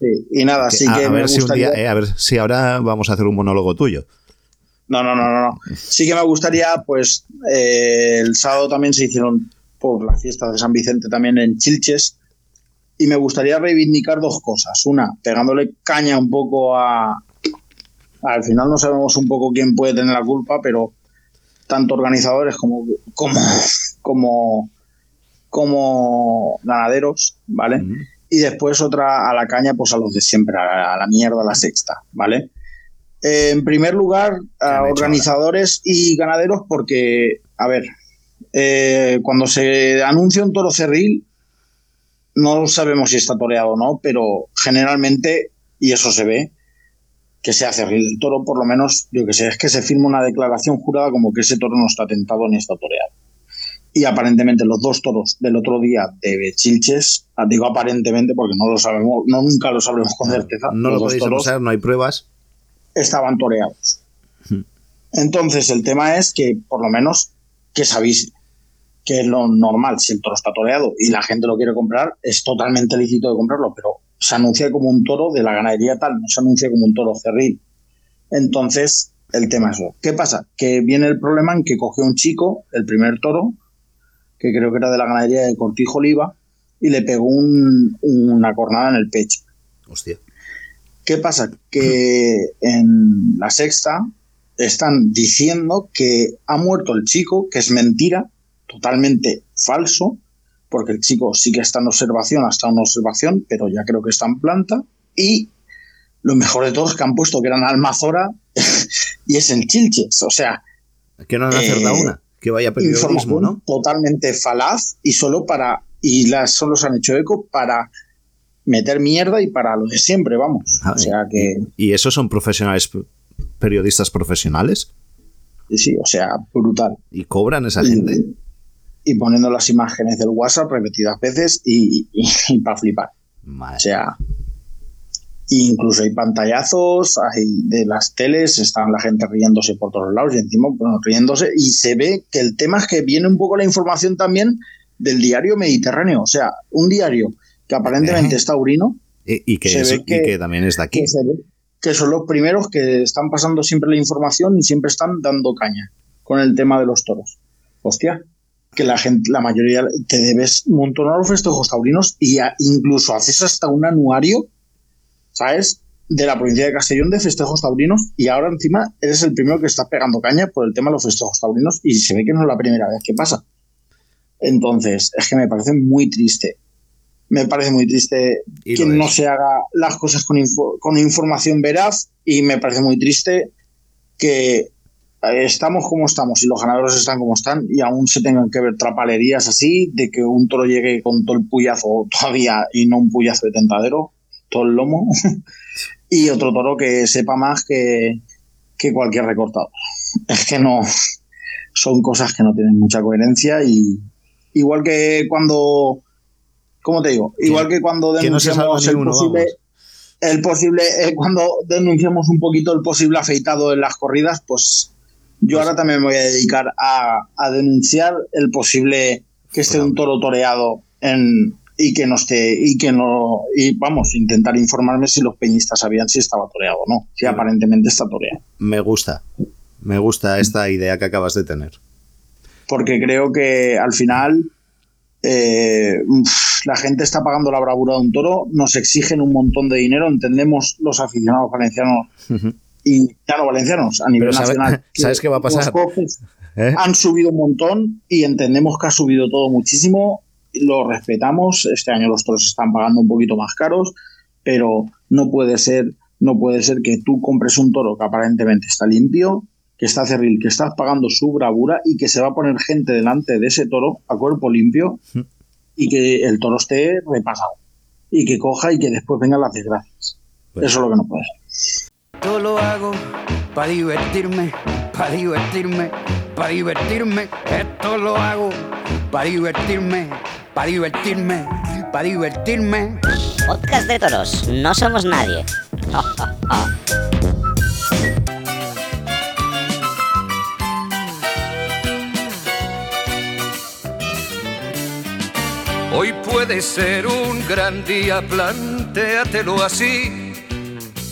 Sí. y nada, Que- sí a, que a me ver si un gustaría... día, eh, a ver si ahora vamos a hacer un monólogo tuyo. No, no, no, no, no. Sí que me gustaría, pues, eh, el sábado también se hicieron por la fiesta de San Vicente también en Chilches. Y me gustaría reivindicar dos cosas. Una, pegándole caña un poco a. Al final no sabemos un poco quién puede tener la culpa, pero tanto organizadores como, como, como, como ganaderos, ¿vale? Ujú. Y después otra a la caña, pues a los de siempre, a, a la mierda, a la sexta, ¿vale? Eh, en primer lugar, a organizadores y ganaderos, porque, a ver, eh, cuando se anuncia un toro cerril, no sabemos si está toreado o no, pero generalmente, y eso se ve, que sea cerril el toro, por lo menos, yo que sé, es que se firma una declaración jurada como que ese toro no está tentado ni está toreado. Y aparentemente los dos toros del otro día de Chilches, digo aparentemente porque no lo sabemos, no nunca lo sabremos con certeza. No lo podéis demostrar, no hay pruebas. Estaban toreados. Hmm. Entonces el tema es que por lo menos que sabéis que es lo normal, si el toro está toreado y la gente lo quiere comprar, es totalmente lícito de comprarlo, pero se anuncia como un toro de la ganadería tal, no se anuncia como un toro cerril. Entonces, el tema es eso. ¿Qué pasa? Que viene el problema en que cogió un chico, el primer toro, que creo que era de la ganadería de Cortijo Oliva, y le pegó una cornada en el pecho. Hostia. ¿Qué pasa? Que *laughs* en la sexta están diciendo que ha muerto el chico, que es mentira, totalmente falso, porque el chico sí que está en observación, hasta una observación, pero ya creo que está en planta. Y lo mejor de todo es que han puesto que eran Almazora *laughs* y es en Chilches. O sea. Que no han acertado eh, una que vaya periodismo, ¿no? Totalmente falaz y solo para. Y las solo se han hecho eco para meter mierda y para lo de siempre, vamos. o sea que. ¿Y esos son profesionales, periodistas profesionales? Sí, o sea, brutal. ¿Y cobran esa gente? Y poniendo las imágenes del WhatsApp repetidas veces y, para flipar. O sea, incluso hay pantallazos, hay de las teles, están la gente riéndose por todos lados y encima bueno, riéndose y se ve que el tema es que viene un poco la información también del diario Mediterráneo, o sea, un diario que aparentemente es taurino y, que, que, también es de aquí. Que, son los primeros que están pasando siempre la información y siempre están dando caña con el tema de los toros. Hostia, que la gente, la mayoría te debes un montón a los festejos taurinos y incluso haces hasta un anuario ¿sabes? De la provincia de Castellón de festejos taurinos y ahora encima eres el primero que está pegando caña por el tema de los festejos taurinos y se ve que no es la primera vez que pasa. Entonces, es que me parece muy triste. Me parece muy triste que no se haga las cosas con, con información veraz y me parece muy triste que eh, estamos como estamos y los ganadores están como están y aún se tengan que ver trapalerías así de que un toro llegue con todo el puyazo todavía y no un puyazo de tentadero todo el lomo, *laughs* y otro toro que sepa más que, que cualquier recortado. *laughs* Es que no, son cosas que no tienen mucha coherencia y igual que cuando, ¿cómo te digo? Igual que cuando denunciamos el, posible, el posible, eh, cuando denunciamos un poquito el posible afeitado en las corridas, pues yo ahora también me voy a dedicar a, a denunciar el posible que esté un toro toreado en, y que no esté, y que no, y vamos, intentar informarme si los peñistas sabían si estaba toreado o no, si aparentemente está toreado. Me gusta, me gusta esta idea que acabas de tener. Porque creo que al final eh, la gente está pagando la bravura de un toro, nos exigen un montón de dinero, entendemos los aficionados valencianos y ya no valencianos a nivel nacional. *laughs* ¿Sabes qué va a pasar? ¿Eh? Han subido un montón y entendemos que ha subido todo muchísimo lo respetamos. Este año los toros están pagando un poquito más caros, pero no puede ser, no puede ser que tú compres un toro que aparentemente está limpio, que está cerril, que estás pagando su bravura y que se va a poner gente delante de ese toro a cuerpo limpio y que el toro esté repasado y que coja y que después vengan las desgracias. Pues Eso es lo que no puede ser. Todo lo hago para divertirme, para divertirme, para divertirme. Esto lo hago para divertirme para divertirme, para divertirme. Podcast de toros, no somos nadie. Hoy puede ser un gran día, plantéatelo así.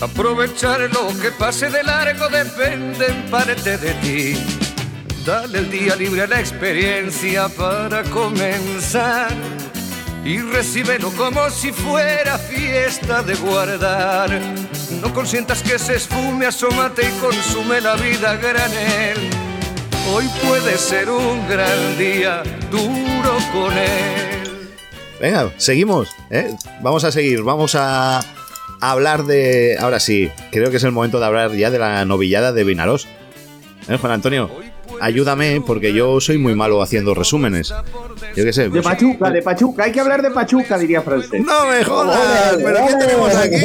Aprovechar lo que pase de largo depende en parte de ti. Dale el día libre a la experiencia para comenzar y recíbelo como si fuera fiesta de guardar. No consientas que se esfume, asómate y consume la vida granel. Hoy puede ser un gran día, duro con él. Venga, seguimos, ¿eh? Vamos a seguir, vamos a hablar de... Ahora sí, creo que es el momento de hablar ya de la novillada de Vinaros. ¿Eh, Juan Antonio? Ayúdame porque yo soy muy malo haciendo resúmenes. Yo qué sé. De pues- Pachuca, de Pachuca. Hay que hablar de Pachuca, diría francés. No me jodas, pero ¿qué tenemos aquí?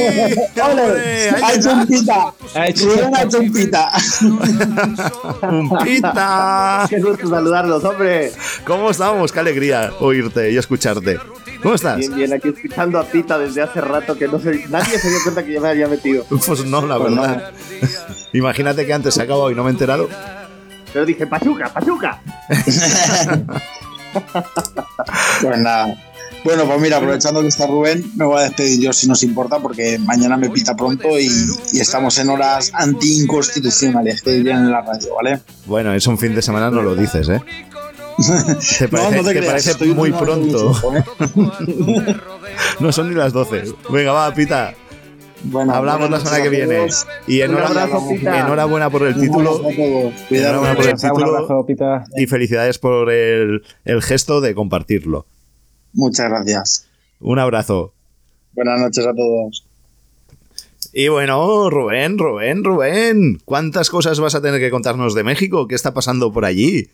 Hombre, Ha ahí hecho un pita. Ha hecho- Rubén ha hecho un pita. está, un pita. *laughs* Qué gusto saludarlos, hombre. ¿Cómo estamos? Qué alegría oírte y escucharte. ¿Cómo estás? Bien, bien, aquí escuchando a Pita desde hace rato que no sé, nadie se dio cuenta que yo me había metido. Pues no, la Pues no. verdad. Imagínate que antes se ha acabado y no me he enterado. Pero dije, Pachuca, Pachuca. Pues nada. Bueno, pues mira, aprovechando que está Rubén, me voy a despedir yo si nos importa, porque mañana me pita pronto y, y estamos en horas anti-inconstitucionales que dirían en la radio, ¿vale? Bueno, es un fin de semana, no lo dices, ¿eh? *laughs* Te parece, no, no te te creas, parece estoy muy pronto. mucho, ¿eh? *laughs* No son ni las 12. Venga, va, Pita. Bueno, Hablamos la semana que viene. Y enhorabuena, abrazo, enhorabuena por el título. Enhorabuena por el Un título. abrazo, Pita. y felicidades por el, el gesto de compartirlo. Muchas gracias. Un abrazo. Buenas noches a todos. Y bueno, Rubén, Rubén, Rubén, ¿cuántas cosas vas a tener que contarnos de México? ¿Qué está pasando por allí?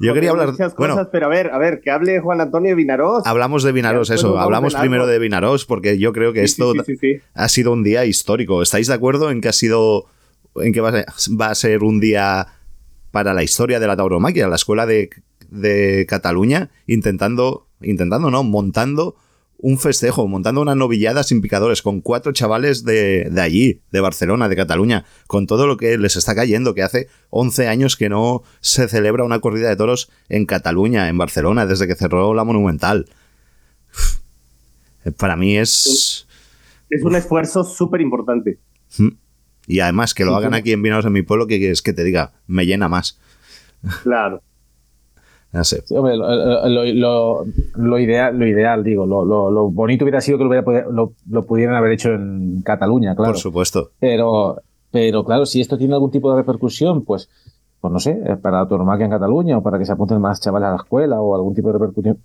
Yo quería hablar. Muchas Bueno, cosas, pero a ver, a ver, que hable Juan Antonio Vinaroz. hablamos de Vinaros, Ya, eso. nos Hablamos de primero de Vinaros, porque yo creo que Sí, esto sí, sí, ha sido un día histórico. ¿Estáis de acuerdo en que ha sido. en que va a ser, va a ser un día para la historia de la tauromaquia? La escuela de, de Cataluña intentando. intentando, no, montando un festejo, montando una novillada sin picadores con cuatro chavales de, de allí, de Barcelona, de Cataluña, con todo lo que les está cayendo, que hace 11 años que no se celebra una corrida de toros en Cataluña, en Barcelona, desde que cerró la Monumental. Para mí es... Es un esfuerzo súper importante. Y además que lo hagan aquí en Vinaros en mi pueblo, que es que te diga, me llena más. Claro. Sí, hombre, lo, lo- lo- lo ideal, lo ideal, digo, lo, lo- bonito hubiera sido que lo, hubiera lo, pudieran haber hecho en Cataluña, claro. Por supuesto. Pero, pero claro, si esto tiene algún tipo de repercusión, pues, pues no sé, eh, para autonomaquia en Cataluña o para que se apunten más chavales a la escuela o algún tipo de repercusión,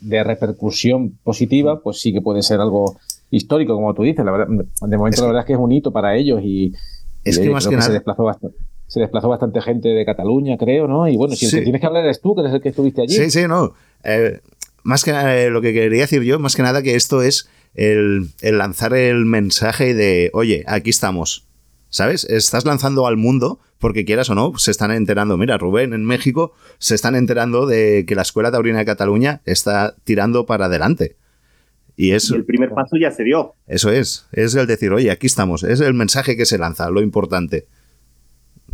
de repercusión positiva, pues sí que puede ser algo histórico, como tú dices. La verdad, de momento Es la que- verdad es que es un hito para ellos y, Es que más que se nada- desplazó bastante. Se desplazó bastante gente de Cataluña, creo, ¿no? Y bueno, si el Sí. que tienes que hablar eres tú, que eres el que estuviste allí. Sí, sí, no. Eh, más que nada, eh, lo que quería decir yo, más que nada que esto es el, el lanzar el mensaje de, oye, aquí estamos. ¿Sabes? Estás lanzando al mundo, porque quieras o no, se están enterando. Mira, Rubén, en México se están enterando de que la Escuela Taurina de Cataluña está tirando para adelante. Y es, Y el primer paso ya se dio. eso es, es el decir, oye, aquí estamos. Es el mensaje que se lanza, lo importante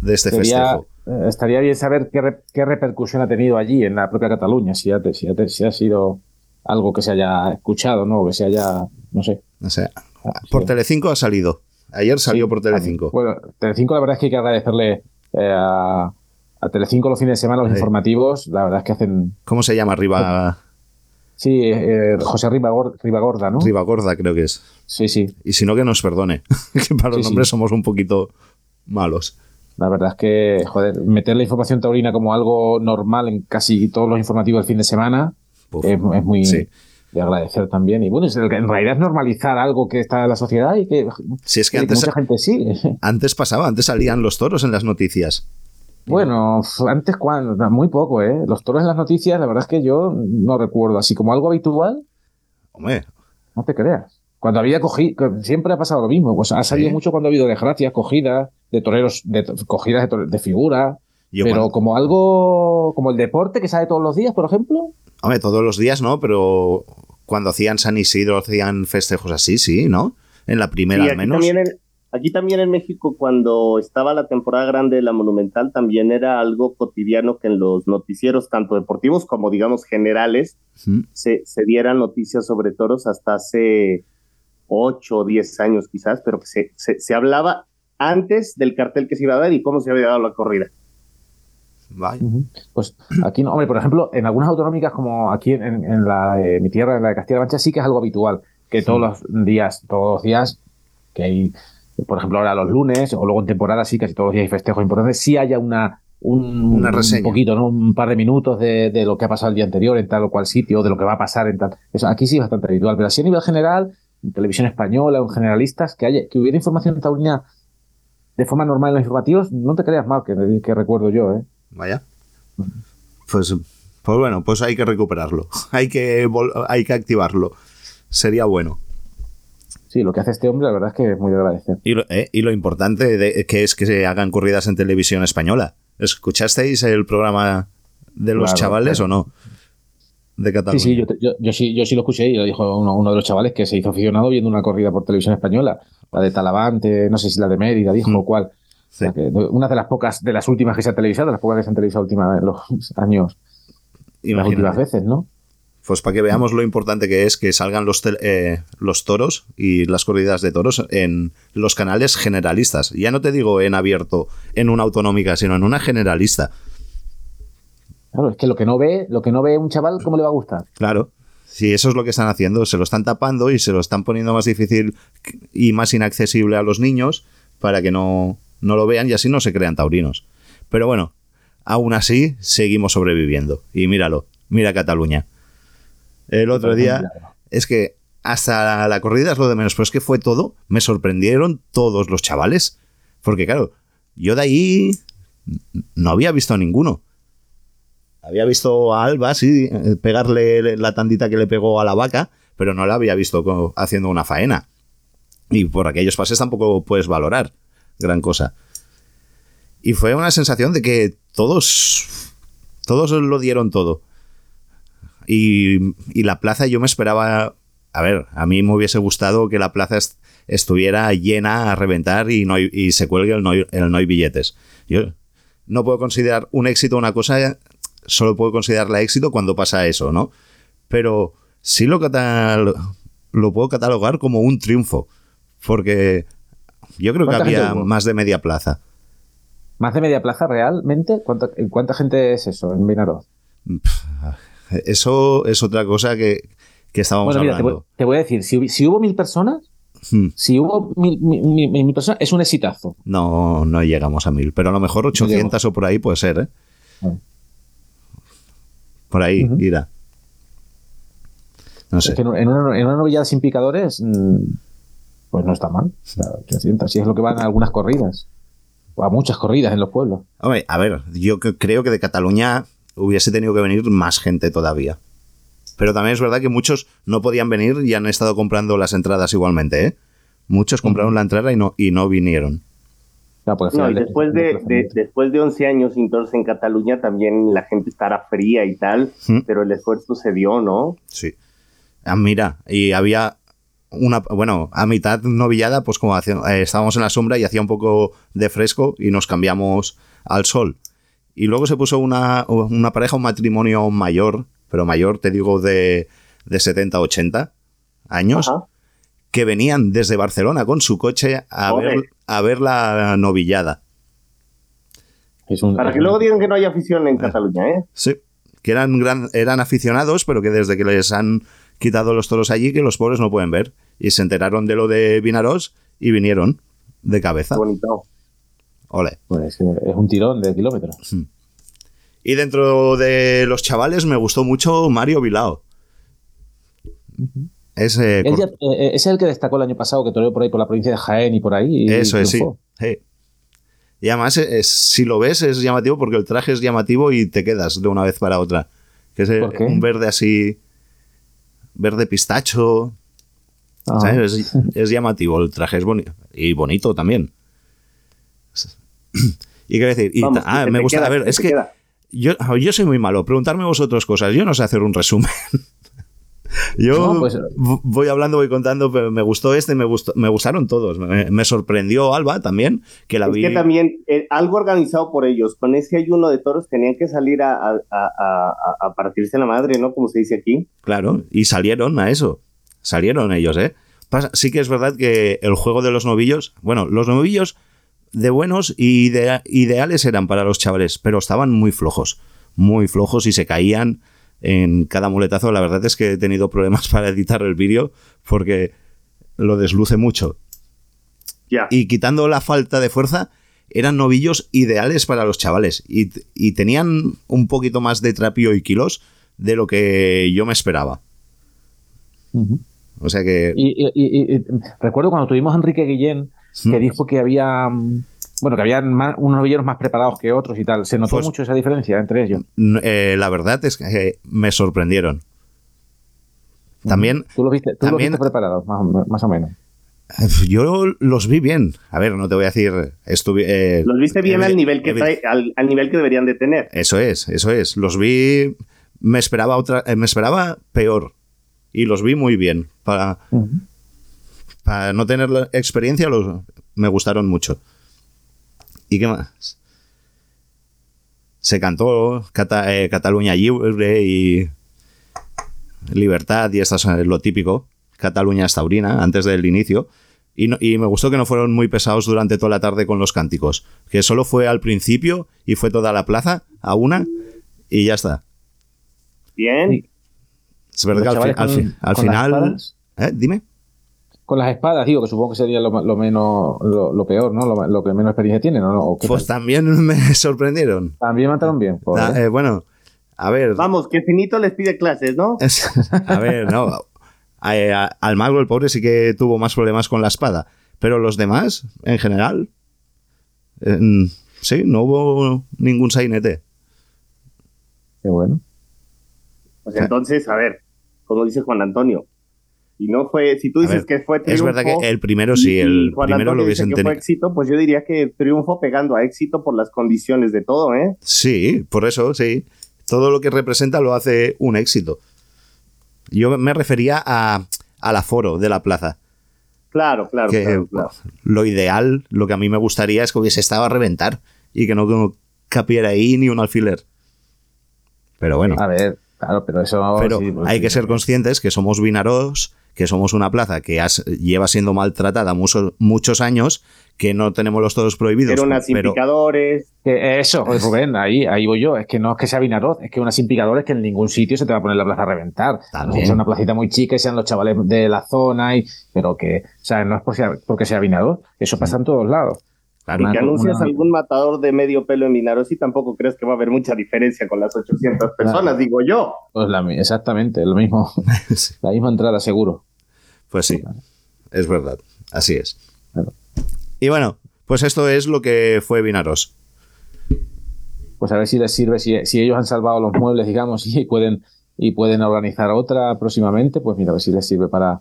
de este Sería- festejo. eh, estaría bien saber qué, re- qué repercusión ha tenido allí en la propia Cataluña, si ha, si, ha, si ha sido algo que se haya escuchado, ¿no? Que se haya, no sé. O sea, Ah, por sí. Telecinco ha salido. Ayer salió Sí, por Telecinco. Bueno, Telecinco la verdad es que hay que agradecerle eh, a, a Telecinco los fines de semana, los Sí. informativos, la verdad es que hacen... ¿Cómo se llama? Riva, Sí, eh, José Ribagor- Ribagorda, ¿no? Ribagorda, creo que es. Sí, sí. Y si no, que nos perdone. *laughs* que para los nombres somos un poquito malos. La verdad es que, joder, meter la información taurina como algo normal en casi todos los informativos del fin de semana Uf. es, es muy Sí. de agradecer también. Y bueno, en realidad es normalizar algo que está en la sociedad y que, Si es que y antes, mucha gente sigue. *laughs* antes pasaba, antes salían los toros en las noticias. Bueno, antes cuando, muy poco, ¿eh? Los toros en las noticias, la verdad es que yo no recuerdo. Así como algo habitual, Hombre, no te creas. Cuando había cogido, siempre ha pasado lo mismo. Pues ha salido Sí. mucho cuando ha habido desgracias, cogidas, de toreros, de cogidas de, de figura. yo pero cuando- como algo, como el deporte que sale todos los días, por ejemplo. hombre, todos los días no, pero cuando hacían San Isidro, hacían festejos así, sí, ¿no? En la primera Sí, al menos. también en, aquí también en México, cuando estaba la temporada grande de la Monumental, también era algo cotidiano que en los noticieros, tanto deportivos como, digamos, generales, se, se dieran noticias sobre toros hasta hace 8 o 10 años quizás, pero que se, se, se hablaba antes del cartel que se iba a dar y cómo se había dado la corrida. Vaya. Pues aquí no, hombre, por ejemplo, en algunas autonómicas como aquí en, en la de mi tierra, en la de Castilla-La Mancha, sí que es algo habitual, que todos los días, todos los días, que hay, por ejemplo, ahora los lunes, o luego en temporada sí, casi todos los días hay festejos importantes, sí haya una, un, Una reseña. un poquito, ¿no? Un par de minutos de, de lo que ha pasado el día anterior en tal o cual sitio, de lo que va a pasar en tal. Eso aquí sí es bastante habitual, pero así a nivel general, en televisión española o en generalistas, que haya, que hubiera información taurina de forma normal en los informativos, no te creas mal, que, que recuerdo yo, ¿eh? Vaya. Pues, pues bueno, pues hay que recuperarlo. *laughs* Hay que, hay que activarlo. Sería bueno. Sí, lo que hace este hombre, la verdad es que es muy de agradecer. Y lo, eh, y lo importante de- que es que se hagan corridas en televisión española. ¿Escuchasteis el programa de los Claro, chavales claro. o no? De Sí, Cataluña. sí yo, te- yo, yo sí, yo sí lo escuché y lo dijo uno, uno de los chavales que se hizo aficionado viendo una corrida por televisión española. La de Talavante, no sé si la de Mérida, dijo Mm. cuál. O sea, que una de las pocas, de las últimas que se ha televisado, de las pocas que se han televisado última, en los años, las Imagínate. últimas veces, ¿no? Pues para que veamos lo importante que es que salgan los, eh, los toros y las corridas de toros en los canales generalistas. Ya no te digo en abierto, en una autonómica, sino en una generalista. Claro, es que lo que no ve, lo que no ve un chaval, ¿cómo le va a gustar? Claro. Si eso es lo que están haciendo, se lo están tapando y se lo están poniendo más difícil y más inaccesible a los niños para que no, no lo vean y así no se crean taurinos. Pero bueno, aún así seguimos sobreviviendo. Y míralo, mira Cataluña. El otro día es que hasta la corrida es lo de menos, pero es que fue todo, me sorprendieron todos los chavales. Porque claro, yo de ahí no había visto a ninguno. Había visto a Alba, sí, eh, pegarle la tandita que le pegó a la vaca, pero no la había visto haciendo una faena. Y por aquellos pases tampoco puedes valorar gran cosa. Y fue una sensación de que todos, todos lo dieron todo. Y, y la plaza yo me esperaba, a ver, a mí me hubiese gustado que la plaza est- estuviera llena a reventar y, no y se cuelgue el no, el no hay billetes. Yo no puedo considerar un éxito una cosa, solo puedo considerarla éxito cuando pasa eso, ¿no? Pero sí lo, catal- lo puedo catalogar como un triunfo, porque yo creo que ¿Cuánta gente había más de media plaza. Más de media plaza realmente, ¿cuánta, ¿cuánta gente es eso en Vinaroz? Eso es otra cosa que, que estábamos Bueno, mira, te voy, hablando. te voy a decir, si, hubo mil personas, Hmm. si hubo mil, mil- mil- mil personas, es un exitazo. No, no llegamos a mil, pero a lo mejor 800 o por ahí puede ser, ¿eh? Bueno. Por ahí, Ujú. irá. No sé. Es que en una, en una novillada sin picadores, mm, pues no está mal. O sea, 800, si es lo que van a algunas corridas. O a muchas corridas en los pueblos. Hombre, a ver, yo creo que de Cataluña hubiese tenido que venir más gente todavía. Pero también es verdad que muchos no podían venir y han estado comprando las entradas igualmente, ¿eh? Muchos compraron la entrada y no, y no vinieron. No, final y de- después de, de- después de 11 años sin toros en Cataluña también la gente estará fría y tal, Mm. pero el esfuerzo se dio, ¿no? Sí. Ah, mira, y había una, bueno, a mitad novillada, pues como hacía- eh, estábamos en la sombra y hacía un poco de fresco y nos cambiamos al sol. Y luego se puso una, una pareja, un matrimonio mayor, pero mayor, te digo, de, de 70, 80 años, Ajá. que venían desde Barcelona con su coche a, Joder. ver, a ver la novillada. es un- Para que luego digan que no hay afición en Cataluña, ¿eh? Sí, que eran, gran, eran aficionados, pero que desde que les han quitado los toros allí, que los pobres no pueden ver. Y se enteraron de lo de Vinaros y vinieron de cabeza. Qué bonito. Ole. pues, eh, es un tirón de kilómetros. Y dentro de los chavales me gustó mucho Mario Bilao. Es, eh, eh, es el que destacó el año pasado, que toreó por ahí por la provincia de Jaén y por ahí. y eso es, sí. Y además, eh, es- si lo ves, es llamativo porque el traje es llamativo y te quedas de una vez para otra. Que es un verde así, verde pistacho. Ah. ¿sabes? Es, es llamativo, el traje es bonito. Y bonito también. Y qué decir, y Vamos, ta- ah, me gusta, queda, a ver, es que yo, yo soy muy malo. Preguntarme vosotros cosas. Yo no sé hacer un resumen. Yo No, pues- voy hablando, voy contando, pero me gustó este, me gustó, me gustaron todos. Me, me sorprendió Alba también, que la Es vi. que también eh, algo organizado por ellos, con ese ayuno de toros tenían que salir a, a- a- partirse la madre, ¿no? Como se dice aquí. Claro, y salieron a eso. Salieron ellos, ¿eh? Pasa- sí que es verdad que el juego de los novillos, bueno, los novillos de buenos y idea- ideales eran para los chavales, pero estaban muy flojos, muy flojos y se caían en cada muletazo. La verdad es que he tenido problemas *laughs* para editar el vídeo porque lo desluce mucho. Ya. Y quitando la falta de fuerza, eran novillos ideales para los chavales y, y tenían un poquito más de trapío y kilos de lo que yo me esperaba. O sea que Y, y- y- y- recuerdo cuando tuvimos a Enrique Guillén, que Mm. dijo que había mm, bueno, que habían más- unos novilleros más preparados que otros y tal. ¿Se notó Pues- mucho esa diferencia entre ellos? Eh, la verdad es que eh, me sorprendieron. También, Tú los viste, tú los también- viste preparados, más, o- más o menos. yo los vi bien. A ver, no te voy a decir. Estuve, eh, Los viste bien evi- al nivel que trae, al, al nivel que deberían de tener. Eso es, eso es. Los vi. Me esperaba otra. eh, me esperaba peor. Y los vi muy bien. Para, para no tener la experiencia, los, me gustaron mucho. ¿Y qué más? Se cantó Cata- eh, Cataluña Libre y Libertad y esto es lo típico. Cataluña es taurina, antes del inicio. Y, no- y me gustó que no fueron muy pesados durante toda la tarde con los cánticos. Que solo fue al principio y fue toda la plaza a una y ya está. Bien. Es verdad que al, fi- al fi- final... ¿Eh? Dime. Con las espadas, digo, que supongo que sería lo, menos, lo, lo peor, ¿no? Lo, lo que menos experiencia tienen, ¿no? ¿O qué Pues tal? también *laughs* me sorprendieron. También mataron bien. Ah, eh, bueno, a ver. Vamos, que Finito les pide clases, ¿no? Es- a ver, no. A- a- al mago, el pobre, sí que tuvo más problemas con la espada. Pero los demás, en general, eh, sí, no hubo ningún sainete. Qué bueno. Pues entonces, a ver, como dice Juan Antonio, si no fue, si tú dices ver, que fue Es triunfo, verdad que el primero sí, y el Juan primero Antonio lo dice hubiesen fue tenido. éxito, pues yo diría que triunfo pegando a éxito por las condiciones de todo, ¿eh? Sí, por eso, sí. Todo lo que representa lo hace un éxito. Yo me refería a, al aforo de la plaza. Claro, claro, que claro, claro. lo ideal, lo que a mí me gustaría es que hubiese estado a reventar y que no capiera ahí ni un alfiler. Pero bueno, A ver, claro, pero eso. pero sí, pues hay sí. que ser conscientes que somos Vinaros, que somos una plaza que has- lleva siendo maltratada muchos, muchos años, que no tenemos los toros prohibidos. Era unas pero eso, joder, Rubén, ahí, ahí voy yo. Es que no es que sea Vinaroz, es que unas impicadores que en ningún sitio se te va a poner la plaza a reventar. También. Es una placita muy chica y sean los chavales de la zona, y, pero que, o sea, no es por sea- porque sea Vinaroz, eso pasa en todos lados. Claro, y que anuncias una- algún matador de medio pelo en Vinaros y tampoco crees que va a haber mucha diferencia con las 800 personas, digo yo. Pues la, exactamente, lo mismo, *laughs* Sí, la misma entrada, seguro. pues sí, es verdad, así es. Claro. Y bueno, pues esto es lo que fue Vinaros. Pues a ver si les sirve, si, si ellos han salvado los muebles, digamos, y pueden, y pueden organizar otra próximamente, pues mira, a ver si les sirve para,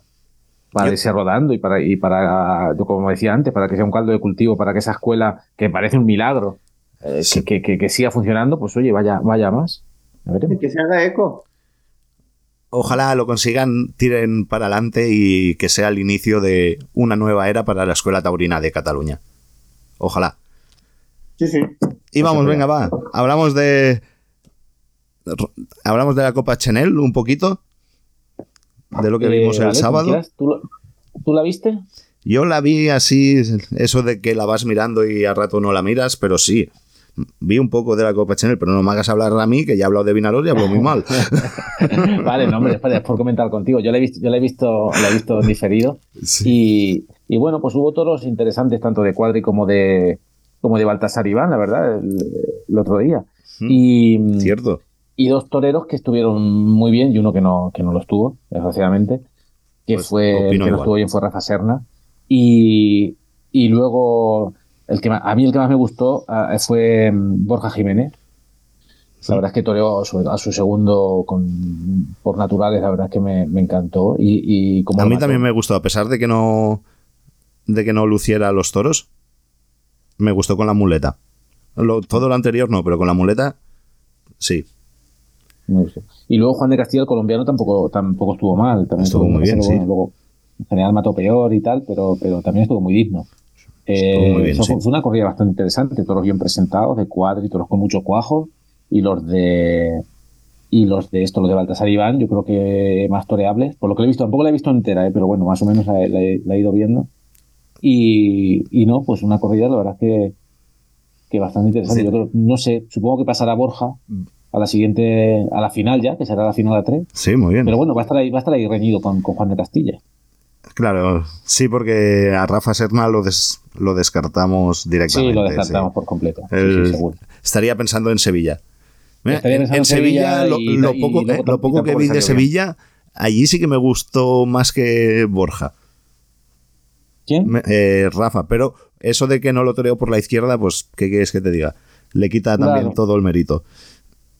para Yo- irse rodando y para, y para, yo como decía antes, para que sea un caldo de cultivo, para que esa escuela, que parece un milagro, eh, Sí. que, que, que siga funcionando, pues oye, vaya, vaya más. Que se haga eco. Ojalá lo consigan, tiren para adelante y que sea el inicio de una nueva era para la Escuela Taurina de Cataluña. Ojalá. Sí, sí. Y vamos, venga, va. Hablamos de. Hablamos de la Copa Chanel un poquito. De lo que Eh, vimos el como sábado. ¿Tú, lo- ¿Tú la viste? Yo la vi así, eso de que la vas mirando y a rato no la miras, pero sí. Vi un poco de la Copa Chanel, pero no me hagas hablar a mí, que ya he hablado de Vinaros y hablo muy mal. *laughs* vale, no, hombre, espera, es por comentar contigo. Yo la he visto, yo la he visto, la he visto diferido. Y, y bueno, pues hubo toros interesantes, tanto de Cuadri como de, como de Baltasar Iván, la verdad, el, el otro día. Y, Mm, Cierto. Y dos toreros que estuvieron muy bien y uno que no, que no lo estuvo, desgraciadamente, que Pues fue el que no estuvo bien fue Rafa Serna. Y, y luego, el que más- a mí el que más me gustó ah, fue mm, Borja Jiménez. La verdad es que toreó a su, segundo con, por naturales, la verdad es que me, me encantó. Y, y como A mí mató. también me gustó, a pesar de que no. de que no luciera los toros. Me gustó con la muleta. Lo- todo lo anterior no, pero con la muleta. Sí. Me gustó. Y luego Juan de Castilla, el colombiano, tampoco, tampoco estuvo mal. También Estuvo muy bien, bueno, sí. Luego, en general mató peor y tal, pero, pero también estuvo muy digno. Estuvo muy Eh, bien, fue, sí. fue una corrida bastante interesante, todos bien presentados, de cuadri, todos con mucho cuajo, y los de y los de esto, los de Baltasar Iván, yo creo que más toreables, por lo que he visto, tampoco la he visto entera, eh, pero bueno, más o menos la, he- la la he ido viendo. Y, y no, pues una corrida, la verdad que, que bastante interesante. Sí. Yo creo, no sé, supongo que pasará Borja a la siguiente, a la final ya, que será la final a tres. Sí, muy bien. Pero bueno, va a estar ahí, va a estar ahí reñido con, con Juan de Castilla. Claro, sí, porque a Rafa Serna lo, des- lo descartamos Sí, directamente. lo descartamos sí. por completo. Sí, El- sí, seguro. estaría pensando en Sevilla. Estaría en, pensando en en Sevilla, Sevilla lo, y poco, luego eh, lo poco que vi de. Sevilla, allí sí que me gustó más que Borja. ¿Quién? Me- eh, Rafa, pero eso de que no lo toreó por la izquierda, pues, ¿qué quieres que te diga? Le quita también Claro. todo el mérito.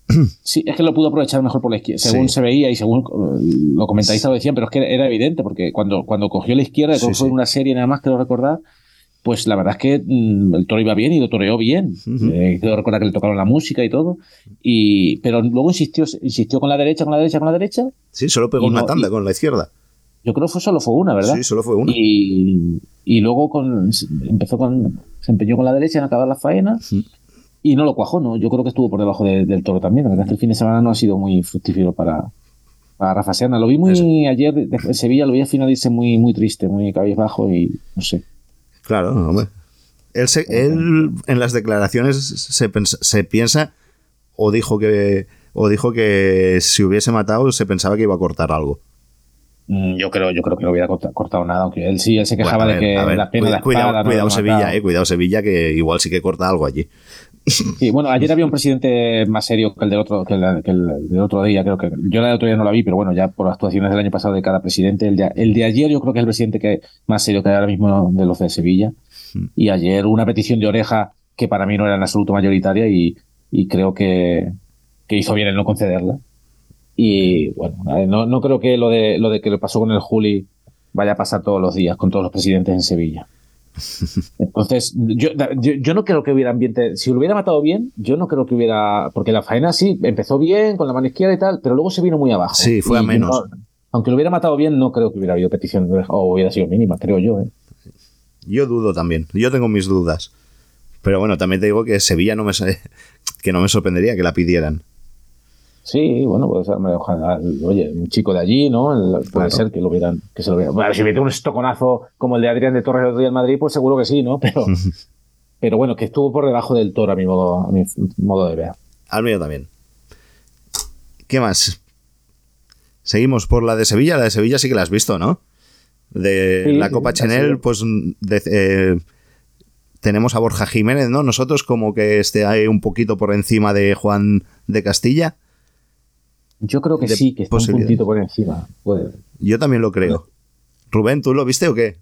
*clears throat* Sí, es que lo pudo aprovechar mejor por la izquierda, según Sí. se veía y según los comentaristas lo decían, pero es que era evidente, porque cuando, cuando cogió la izquierda, Sí, que fue sí. una serie nada más, quiero recordar, pues la verdad es que mm, el toro iba bien y lo toreó bien. Ujú. Eh, quiero recordar que le tocaron la música y todo, y pero luego insistió, insistió con la derecha, con la derecha, con la derecha. Sí, solo pegó una no- tanda y- con la izquierda. Yo creo que fue, solo fue una, ¿verdad? Sí, solo fue una. Y, y luego con, empezó con, se empeñó con la derecha en acabar la faena Ujú. Y no lo cuajó, ¿no? Yo creo que estuvo por debajo de- del toro también. La verdad es que el fin de semana no ha sido muy fructífero para, para Rafa Serna. Lo vi muy Eso. ayer en Sevilla, lo vi al final irse muy, muy triste, muy cabizbajo y no sé. Claro, hombre. Él, se- él en las declaraciones se, se piensa o dijo que o dijo que si hubiese matado se pensaba que iba a cortar algo. Mm, Yo creo, yo creo que no hubiera corta- cortado nada, aunque él sí, él se quejaba Bueno, a de ver, que ver, la pena de cuida- la cuidado, espada no cuidado Sevilla, eh, cuidado Sevilla que igual sí que corta algo allí. *laughs* Sí, bueno, ayer había un presidente más serio que el del otro, que el, que el del otro día, creo que yo la del otro día no la vi, pero bueno, ya por actuaciones del año pasado de cada presidente, el de, el de ayer yo creo que es el presidente que más serio que hay ahora mismo de los de Sevilla. Hmm. Y ayer una petición de oreja que para mí no era en absoluto mayoritaria y, y creo que, que hizo bien en no concederla. Y bueno, no, no creo que lo de lo de que le pasó con el Juli vaya a pasar todos los días con todos los presidentes en Sevilla. Entonces, yo, yo, yo no creo que hubiera ambiente. Si lo hubiera matado bien, yo no creo que hubiera. Porque la faena sí, empezó bien, con la mano izquierda y tal, pero luego se vino muy abajo. Sí, fue a menos. no- aunque lo hubiera matado bien, no creo que hubiera habido petición o hubiera sido mínima, creo yo. ¿eh? Yo dudo también. Yo tengo mis dudas. Pero bueno, también te digo que Sevilla no me *laughs* que no me sorprendería que la pidieran. Sí, bueno, pues ojalá, oye, un chico de allí, ¿no? Puede Claro. ser que lo hubieran, que se lo hubieran. Bueno, si mete un estoconazo como el de Adrián de Torres el otro día en Madrid, pues seguro que sí, ¿no? Pero, *laughs* pero bueno, que estuvo por debajo del toro a mi modo, a mi modo de ver. Al mío también. ¿Qué más? Seguimos por la de Sevilla. La de Sevilla sí que la has visto, ¿no? De Sí, la sí, Copa Chenel, sido. pues de- eh, tenemos a Borja Jiménez, ¿no? Nosotros como que esté ahí un poquito por encima de Juan de Castilla. Yo creo que sí, que está un puntito por encima. Puede. Yo también lo creo. Rubén, ¿tú lo viste o qué?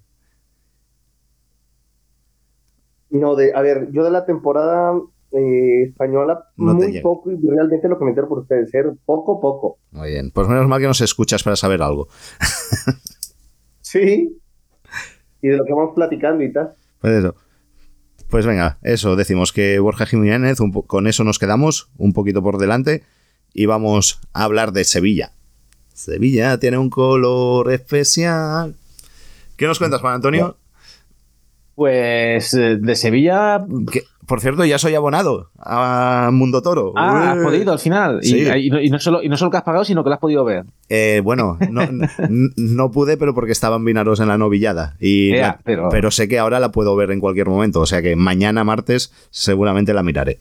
No, de, a ver, yo de la temporada eh, española, No muy poco, y realmente lo comentaron por ustedes, ser poco, poco. Muy bien. Pues menos mal que nos escuchas para saber algo. *laughs* Sí. Y de lo que vamos platicando y tal. Pues eso. Pues venga, eso, decimos que Borja Jiménez, un con eso nos quedamos un poquito por delante y vamos a hablar de Sevilla. Sevilla tiene un color especial. ¿Qué nos cuentas, Juan Antonio? Pues eh, de Sevilla. Que, por cierto, ya soy abonado a Mundo Toro. Ah, has podido al final. Y- Sí. Y, no, y no solo, y no solo que has pagado, sino que lo has podido ver. Eh, bueno, no, *laughs* no pude, pero porque estaban Vinaros en la novillada. Y la- pero- pero sé que ahora la puedo ver en cualquier momento. O sea que mañana martes seguramente la miraré.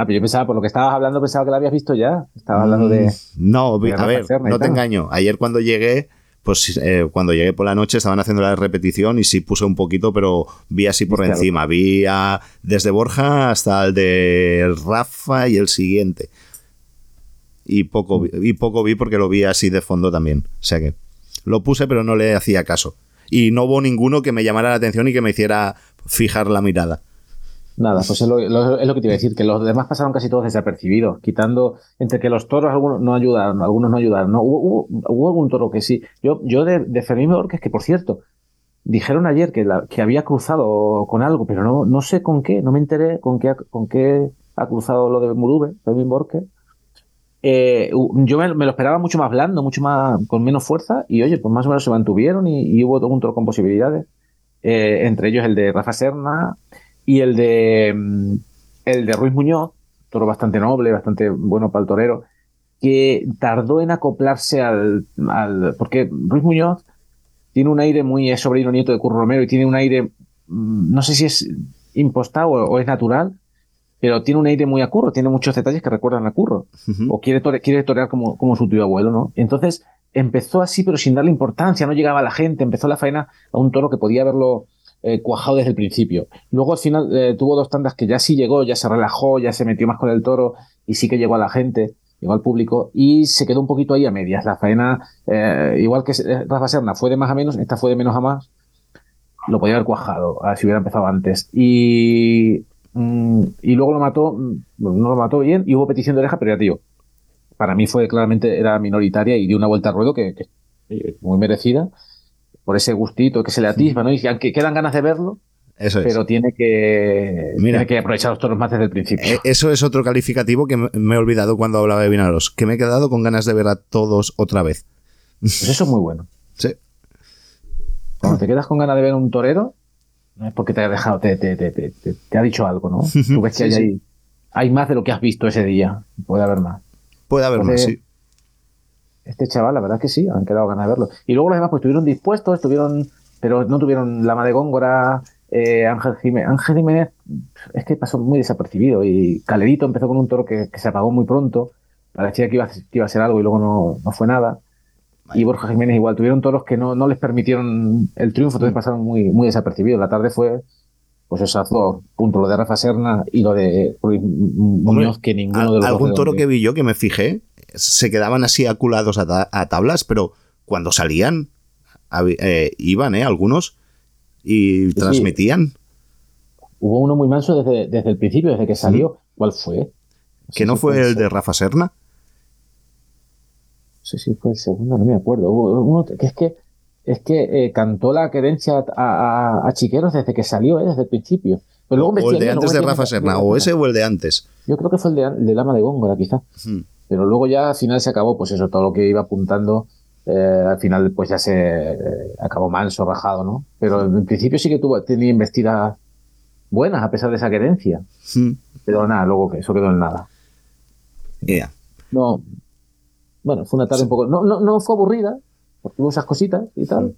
Ah, pero yo pensaba, por lo que estabas hablando, pensaba que la habías visto ya. Estaba hablando de. No, de a ver, no te engaño. Ayer cuando llegué, pues eh, cuando llegué por la noche estaban haciendo la repetición y sí puse un poquito, pero vi así por encima. Vi a- desde Borja hasta el de Rafa y el siguiente. Y poco, vi- y poco vi porque lo vi así de fondo también. O sea que lo puse, pero no le hacía caso. Y no hubo ninguno que me llamara la atención y que me hiciera fijar la mirada. Nada, pues es lo, lo- es lo que te iba a decir, que los demás pasaron casi todos desapercibidos, quitando entre que los toros algunos no ayudaron, algunos no ayudaron. No, hubo, hubo, hubo algún toro que sí. Yo, yo de, de Fermín Borges, que por cierto, dijeron ayer que, la- que había cruzado con algo, pero no, no sé con qué, no me enteré con qué, con qué ha cruzado lo de Murube, Fermín Borges. Eh, yo me, me lo esperaba mucho más blando, mucho más, con menos fuerza, y oye, pues más o menos se mantuvieron y, y hubo un toro con posibilidades. Eh, entre ellos el de Rafa Serna y el de mm, el de Ruiz Muñoz, toro bastante noble, bastante bueno para el torero, que tardó en acoplarse al, al porque Ruiz Muñoz tiene un aire muy es sobrino nieto de Curro Romero y tiene un aire mm, no sé si es impostado o, o es natural, pero tiene un aire muy a Curro, tiene muchos detalles que recuerdan a Curro o quiere, tore- quiere torear como, como su tío abuelo, ¿no? Entonces empezó así, pero sin darle importancia, no llegaba a la gente, empezó la faena a un toro que podía haberlo eh, cuajado desde el principio. Luego al final eh, tuvo dos tandas que ya sí llegó, ya se relajó, ya se metió más con el toro y sí que llegó a la gente, llegó al público y se quedó un poquito ahí a medias. La faena, eh, igual que Rafa Serna, fue de más a menos, esta fue de menos a más. lo podía haber cuajado, si hubiera empezado antes. Y, mm, y luego lo mató, mm, no lo mató bien y hubo petición de oreja, pero ya tío, para mí fue claramente, era minoritaria y dio una vuelta al ruedo que, que muy merecida por ese gustito que se le atisba, ¿no? Y aunque quedan ganas de verlo, Eso es. pero tiene que, Mira. tiene que aprovechar los toros más desde el principio. Eh, Eso es otro calificativo que me he olvidado cuando hablaba de Vinaros, que me he quedado con ganas de ver a todos otra vez. Pues eso es muy bueno. *laughs* Sí. Cuando te quedas con ganas de ver un torero, no es porque te ha dejado, te, te, te, te, te- te ha dicho algo, ¿no? *laughs* Tú ves que hay, hay, hay más de lo que has visto ese día. Puede haber más. Puede haber más, sí. Este chaval, la verdad es que sí, han quedado ganas de verlo. Y luego los demás, pues estuvieron dispuestos, estuvieron, pero no tuvieron Lama de Góngora, eh, Ángel Jiménez. Ángel Jiménez es que pasó muy desapercibido y Calerito empezó con un toro que, que se apagó muy pronto. Parecía que iba, a- que iba a ser algo y luego no, no fue nada. Y Borja Jiménez igual, tuvieron toros que no, no les permitieron el triunfo, entonces pasaron muy, muy desapercibidos. La tarde fue, pues esos dos puntos, lo de Rafa Serna y lo de Ruiz Muñoz, que ninguno de los dos algún toro que vi yo que me fijé, se quedaban así aculados a, ta- a tablas, pero cuando salían, eh, iban, ¿eh? Algunos, y transmitían. Hubo uno muy manso desde, desde el principio, desde que salió. ¿Cuál fue? Que no fue el de Rafa Serna. Sé si fue el segundo, no me acuerdo. Hubo uno que es que es que eh, cantó la querencia a, a- a Chiqueros desde que salió, eh, desde el principio. Pero luego O el de antes de Rafa. Serna, o ese o el de antes. Yo creo que fue el de, el de Lama de Góngora, quizá. Hmm. Pero luego ya al final se acabó, pues eso, todo lo que iba apuntando, eh, al final pues ya se eh, acabó manso, rajado, ¿no? Pero en principio sí que tuvo, tenía investidas buenas a pesar de esa querencia. Hmm. Pero nada, luego que eso quedó en nada. No. Bueno, fue una tarde un poco. No, no, no fue aburrida, esas cositas y tal.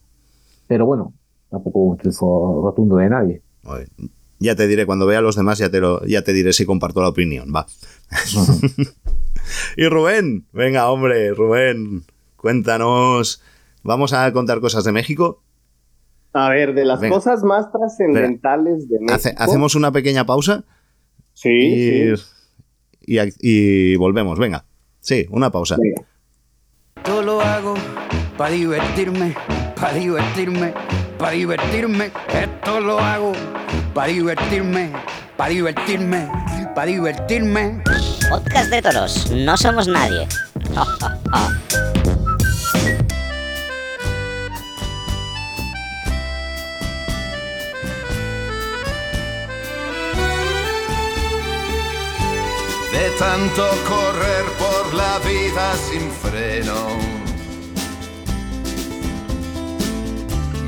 Pero bueno, tampoco un triunfo rotundo de nadie. Oye, Ya te diré, cuando vea a los demás, ya te, lo, ya te diré si comparto la opinión. Va. *laughs* y Rubén, venga, hombre, Rubén, cuéntanos. Vamos a contar cosas de México. A ver, de las Venga. cosas más trascendentales de México. Hace- hacemos una pequeña pausa Sí, y, sí. y, volvemos. Venga. Sí, una pausa. Venga. Todo lo hago para divertirme, para divertirme, para divertirme. Esto lo hago para divertirme, para divertirme, para divertirme. Podcast de toros, no somos nadie. de tanto correr por la vida sin freno.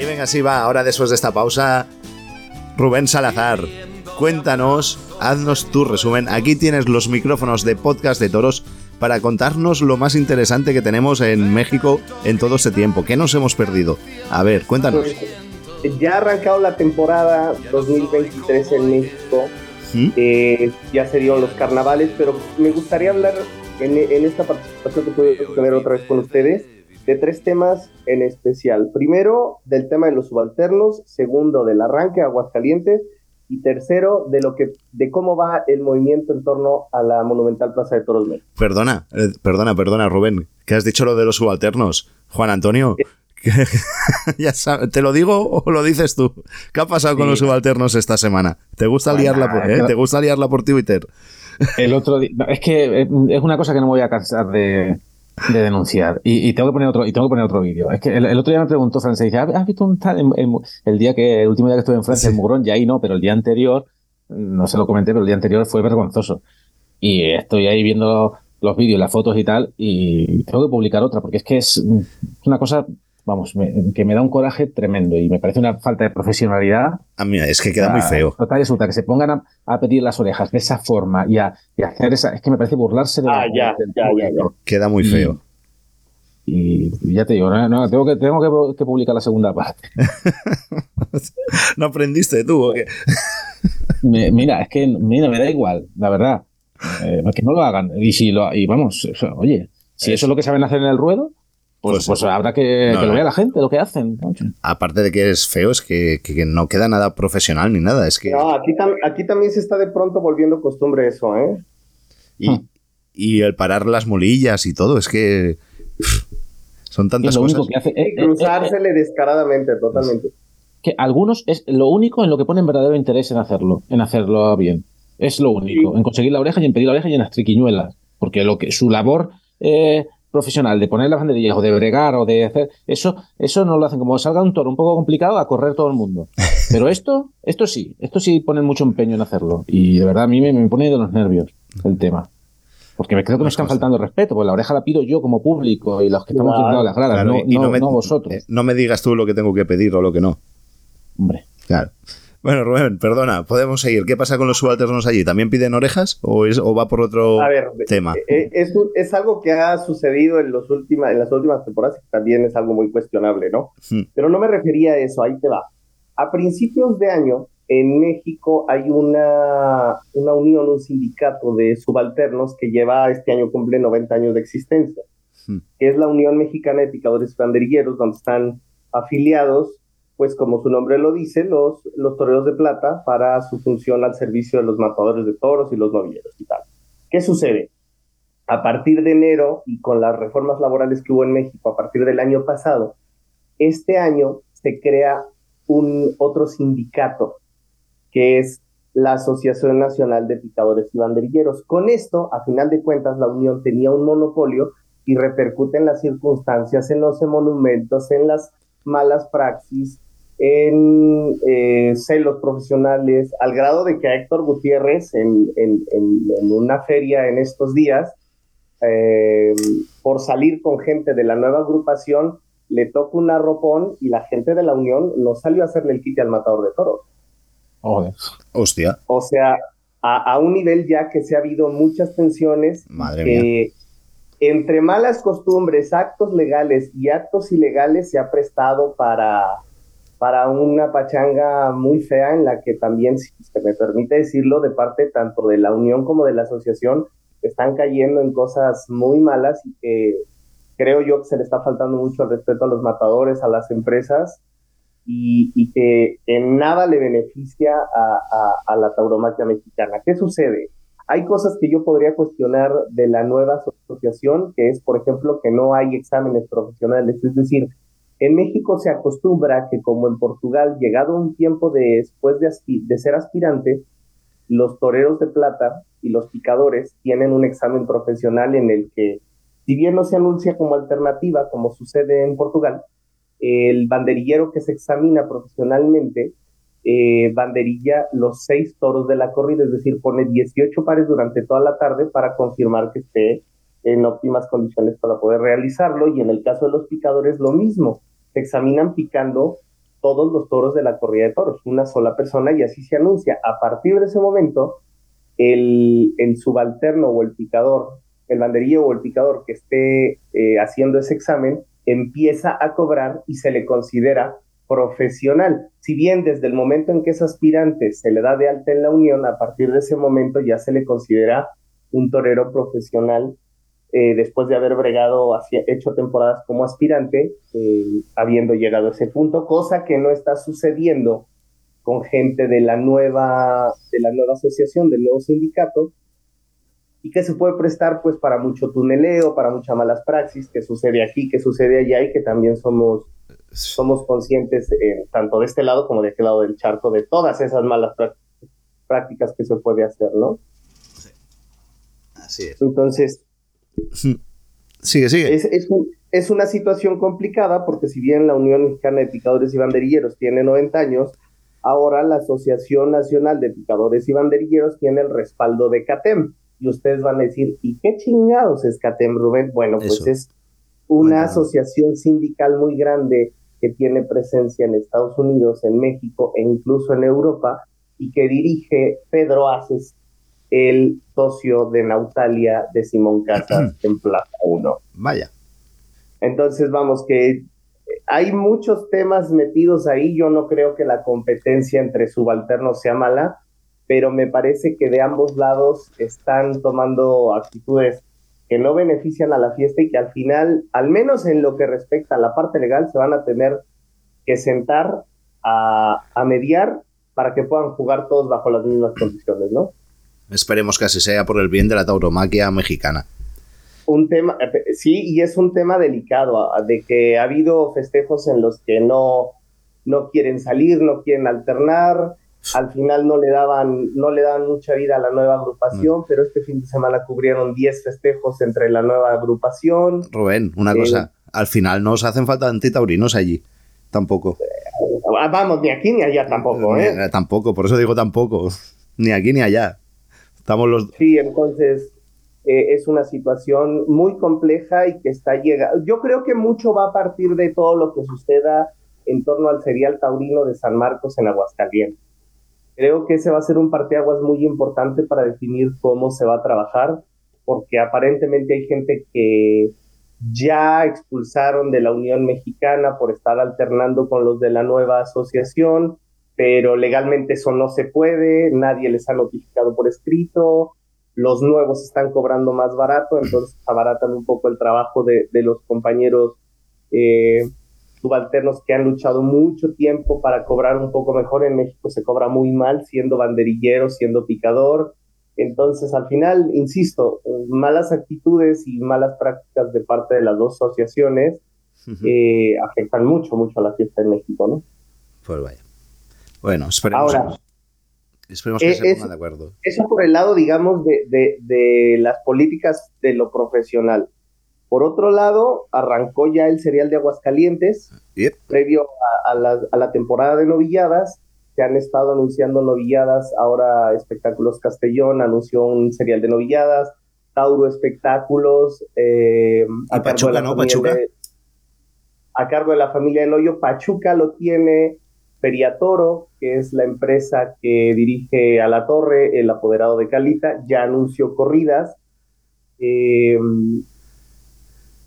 Y venga, sí, va. Ahora, después de esta pausa, Rubén Salazar, cuéntanos, haznos tu resumen. Aquí tienes los micrófonos de Podcast de Toros para contarnos lo más interesante que tenemos en México en todo este tiempo. ¿Qué nos hemos perdido? A ver, cuéntanos. Pues, ya ha arrancado la temporada 2023 en México. ¿Mm? Eh, ya se dieron los carnavales, pero me gustaría hablar en, en esta participación que que tener otra vez con ustedes de tres temas en especial. Primero, del tema de los subalternos. Segundo, del arranque a Aguascalientes. Y tercero, de lo que, de cómo va el movimiento en torno a la monumental Plaza de Toros México. Perdona, eh, perdona, perdona, Rubén. ¿Qué has dicho lo de los subalternos? Juan Antonio. ¿qué- *laughs* ya sabes, ¿Te lo digo o lo dices tú? ¿Qué ha pasado con los subalternos esta semana? ¿Te gusta, liarla, por, eh? que- ¿Te gusta liarla por Twitter? El otro día, no, es que eh, es una cosa que no me voy a cansar de, de denunciar y, y tengo que poner otro y tengo que poner otro vídeo. Es que el, el otro día me preguntó Francia, dice, ¿has visto un tal el día que el último día que estuve en Francia, el Mugrón? Ya ahí no, pero el día anterior, no se lo comenté, pero el día anterior fue vergonzoso. Y estoy ahí viendo los vídeos, las fotos y tal, y tengo que publicar otra, porque es que es una cosa, vamos, me- que me da un coraje tremendo y me parece una falta de profesionalidad A mí es que queda muy Ah, feo. Total y resulta que se pongan a, a pedir las orejas de esa forma y a, y a hacer esa. Es que me parece burlarse de. Ah, ya, del ya, ya, público. Queda muy Y- feo. Y, ya te digo, no, tengo, que, tengo que, publicar la segunda parte. *laughs* ¿No aprendiste tú o qué? mira, es que mira, me da igual, la verdad. Eh, que no lo hagan. Y si lo, y vamos, oye, si eso es lo que saben hacer en el ruedo, pues, pues, pues habrá que, lo vea la gente, lo que hacen. Aparte de que es feo, es que, no queda nada profesional ni nada. Es que... No, aquí, aquí también se está de pronto volviendo costumbre eso, ¿eh? Y, y el parar las molillas y todo, es que son tantas cosas. Que hace, eh, eh, cruzársele descaradamente, totalmente. Que algunos es lo único en lo que ponen verdadero interés en hacerlo, en hacerlo bien. Es lo único, en conseguir la oreja y en pedir la oreja y en las triquiñuelas. Porque lo que su labor eh, profesional de poner las banderillas o de bregar o de hacer eso, eso no lo hacen como salga un toro un poco complicado a correr todo el mundo. *laughs* Pero esto, esto sí, esto sí ponen mucho empeño en hacerlo. Y de verdad a mí me, me pone de los nervios el tema. Porque me creo que me están faltando respeto, porque la oreja la pido yo como público y los que estamos claro, las gradas, no, no, no, vosotros. Eh, no me digas tú lo que tengo que pedir o lo que no. Hombre. Claro. Bueno, Rubén, perdona, podemos seguir. ¿Qué pasa con los subalternos allí? ¿También piden orejas o, es, o va por otro tema? Eh, es, es, algo que ha sucedido en, los últimas, en las últimas temporadas y también es algo muy cuestionable, ¿no? Hmm. Pero no me refería a eso, ahí te va. A principios de año, en México hay una, una unión, un sindicato de subalternos que lleva este año cumple 90 años de existencia, hmm. que es la Unión Mexicana de Picadores Banderilleros, donde están afiliados pues como su nombre lo dice, los, los toreros de plata para su función al servicio de los matadores de toros y los novilleros y tal. ¿Qué sucede? A partir de enero y con las reformas laborales que hubo en México a partir del año pasado, este año se crea un otro sindicato que es la Asociación Nacional de Picadores y Banderilleros. Con esto, a final de cuentas, la Unión tenía un monopolio y repercute en las circunstancias, en los monumentos, en las malas praxis, en eh, celos profesionales, al grado de que a Héctor Gutiérrez en, una feria en estos días, eh, por salir con gente de la nueva agrupación, le toca un arropón y la gente de la Unión no salió a hacerle el quite al matador de toros. Hostia. O sea, a, un nivel ya que se ha habido muchas tensiones. Madre mía. Entre malas costumbres, actos legales y actos ilegales se ha prestado para para una pachanga muy fea en la que también, si se me permite decirlo, de parte tanto de la Unión como de la asociación, están cayendo en cosas muy malas y que creo yo que se le está faltando mucho respeto a los matadores, a las empresas y, que en nada le beneficia a, a la tauromaquia mexicana. ¿Qué sucede? Hay cosas que yo podría cuestionar de la nueva asociación, que es, por ejemplo, que no hay exámenes profesionales, es decir, en México se acostumbra que como en Portugal, llegado un tiempo después de, de ser aspirante, los toreros de plata y los picadores tienen un examen profesional en el que, si bien no se anuncia como alternativa, como sucede en Portugal, el banderillero que se examina profesionalmente eh, banderilla los seis toros de la corrida, es decir, pone 18 pares durante toda la tarde para confirmar que esté en óptimas condiciones para poder realizarlo. Y en el caso de los picadores, lo mismo se examinan picando todos los toros de la corrida de toros, una sola persona, y así se anuncia. A partir de ese momento, el, el subalterno o el picador, el banderillo o el picador que esté eh, haciendo ese examen, empieza a cobrar y se le considera profesional. Si bien desde el momento en que es aspirante se le da de alta en la unión, a partir de ese momento ya se le considera un torero profesional eh, después de haber bregado, hacia, hecho temporadas como aspirante, eh, habiendo llegado a ese punto, cosa que no está sucediendo con gente de la nueva, de la nueva asociación, del nuevo sindicato, y que se puede prestar pues para mucho tuneleo, para muchas malas praxis, que sucede aquí, que sucede allá, y que también somos, somos conscientes eh, tanto de este lado como de este lado del charco de todas esas malas prácticas que se puede hacer, ¿no? Así es. Entonces, Sigue, sigue. Es, una situación complicada porque si bien la Unión Mexicana de Picadores y Banderilleros tiene 90 años, ahora la Asociación Nacional de Picadores y Banderilleros tiene el respaldo de CATEM. Y ustedes van a decir, ¿y qué chingados es CATEM, Rubén? Bueno, pues es una asociación sindical muy grande que tiene presencia en Estados Unidos, en México e incluso en Europa, y que dirige Pedro Aces, el socio de Nautalia de Simón Casas *clears throat* en Plaza 1. Vaya. Entonces, vamos, que hay muchos temas metidos ahí. Yo no creo que la competencia entre subalternos sea mala, pero me parece que de ambos lados están tomando actitudes que no benefician a la fiesta y que al final, al menos en lo que respecta a la parte legal, se van a tener que sentar a, a mediar para que puedan jugar todos bajo las mismas condiciones, ¿no? Esperemos que así sea por el bien de la tauromaquia mexicana un tema, eh, sí, y es un tema delicado, de que ha habido festejos en los que no, no quieren salir, no quieren alternar, al final no le daban, no le daban mucha vida a la nueva agrupación, mm. pero este fin de semana cubrieron 10 festejos entre la nueva agrupación. Rubén, una cosa, eh, al final no os hacen falta antitaurinos allí, tampoco. Ah, vamos, ni aquí ni allá tampoco, ¿eh? tampoco, por eso digo tampoco, ni aquí ni allá. Sí, entonces eh, es una situación muy compleja y que está llegando. Yo creo que mucho va a partir de todo lo que suceda en torno al serial taurino de San Marcos en Aguascalientes. Creo que ese va a ser un parteaguas muy importante para definir cómo se va a trabajar, porque aparentemente hay gente que ya expulsaron de la Unión Mexicana por estar alternando con los de la nueva asociación, pero legalmente eso no se puede, nadie les ha notificado por escrito, los nuevos están cobrando más barato, entonces abaratan un poco el trabajo de, los compañeros eh, subalternos que han luchado mucho tiempo para cobrar un poco mejor. En México se cobra muy mal siendo banderillero, siendo picador. Entonces, al final, insisto, malas actitudes y malas prácticas de parte de las dos asociaciones eh, afectan mucho, mucho a la fiesta en México, ¿no? Pues vaya. Bueno, esperemos. Ahora, Esperemos que eh, se pongan de acuerdo. Eso por el lado, digamos, de, de, las políticas de lo profesional. Por otro lado, arrancó ya el serial de Aguascalientes, previo a, la, a, la, temporada de novilladas. Se han estado anunciando novilladas, ahora Espectáculos Castellón anunció un serial de novilladas, Tauro Espectáculos. Eh, a Pachuca, ¿no? Pachuca. a cargo de la familia del Hoyo, Pachuca lo tiene, Toro, que es la empresa que dirige a la torre, el apoderado de Calita, ya anunció corridas. Em,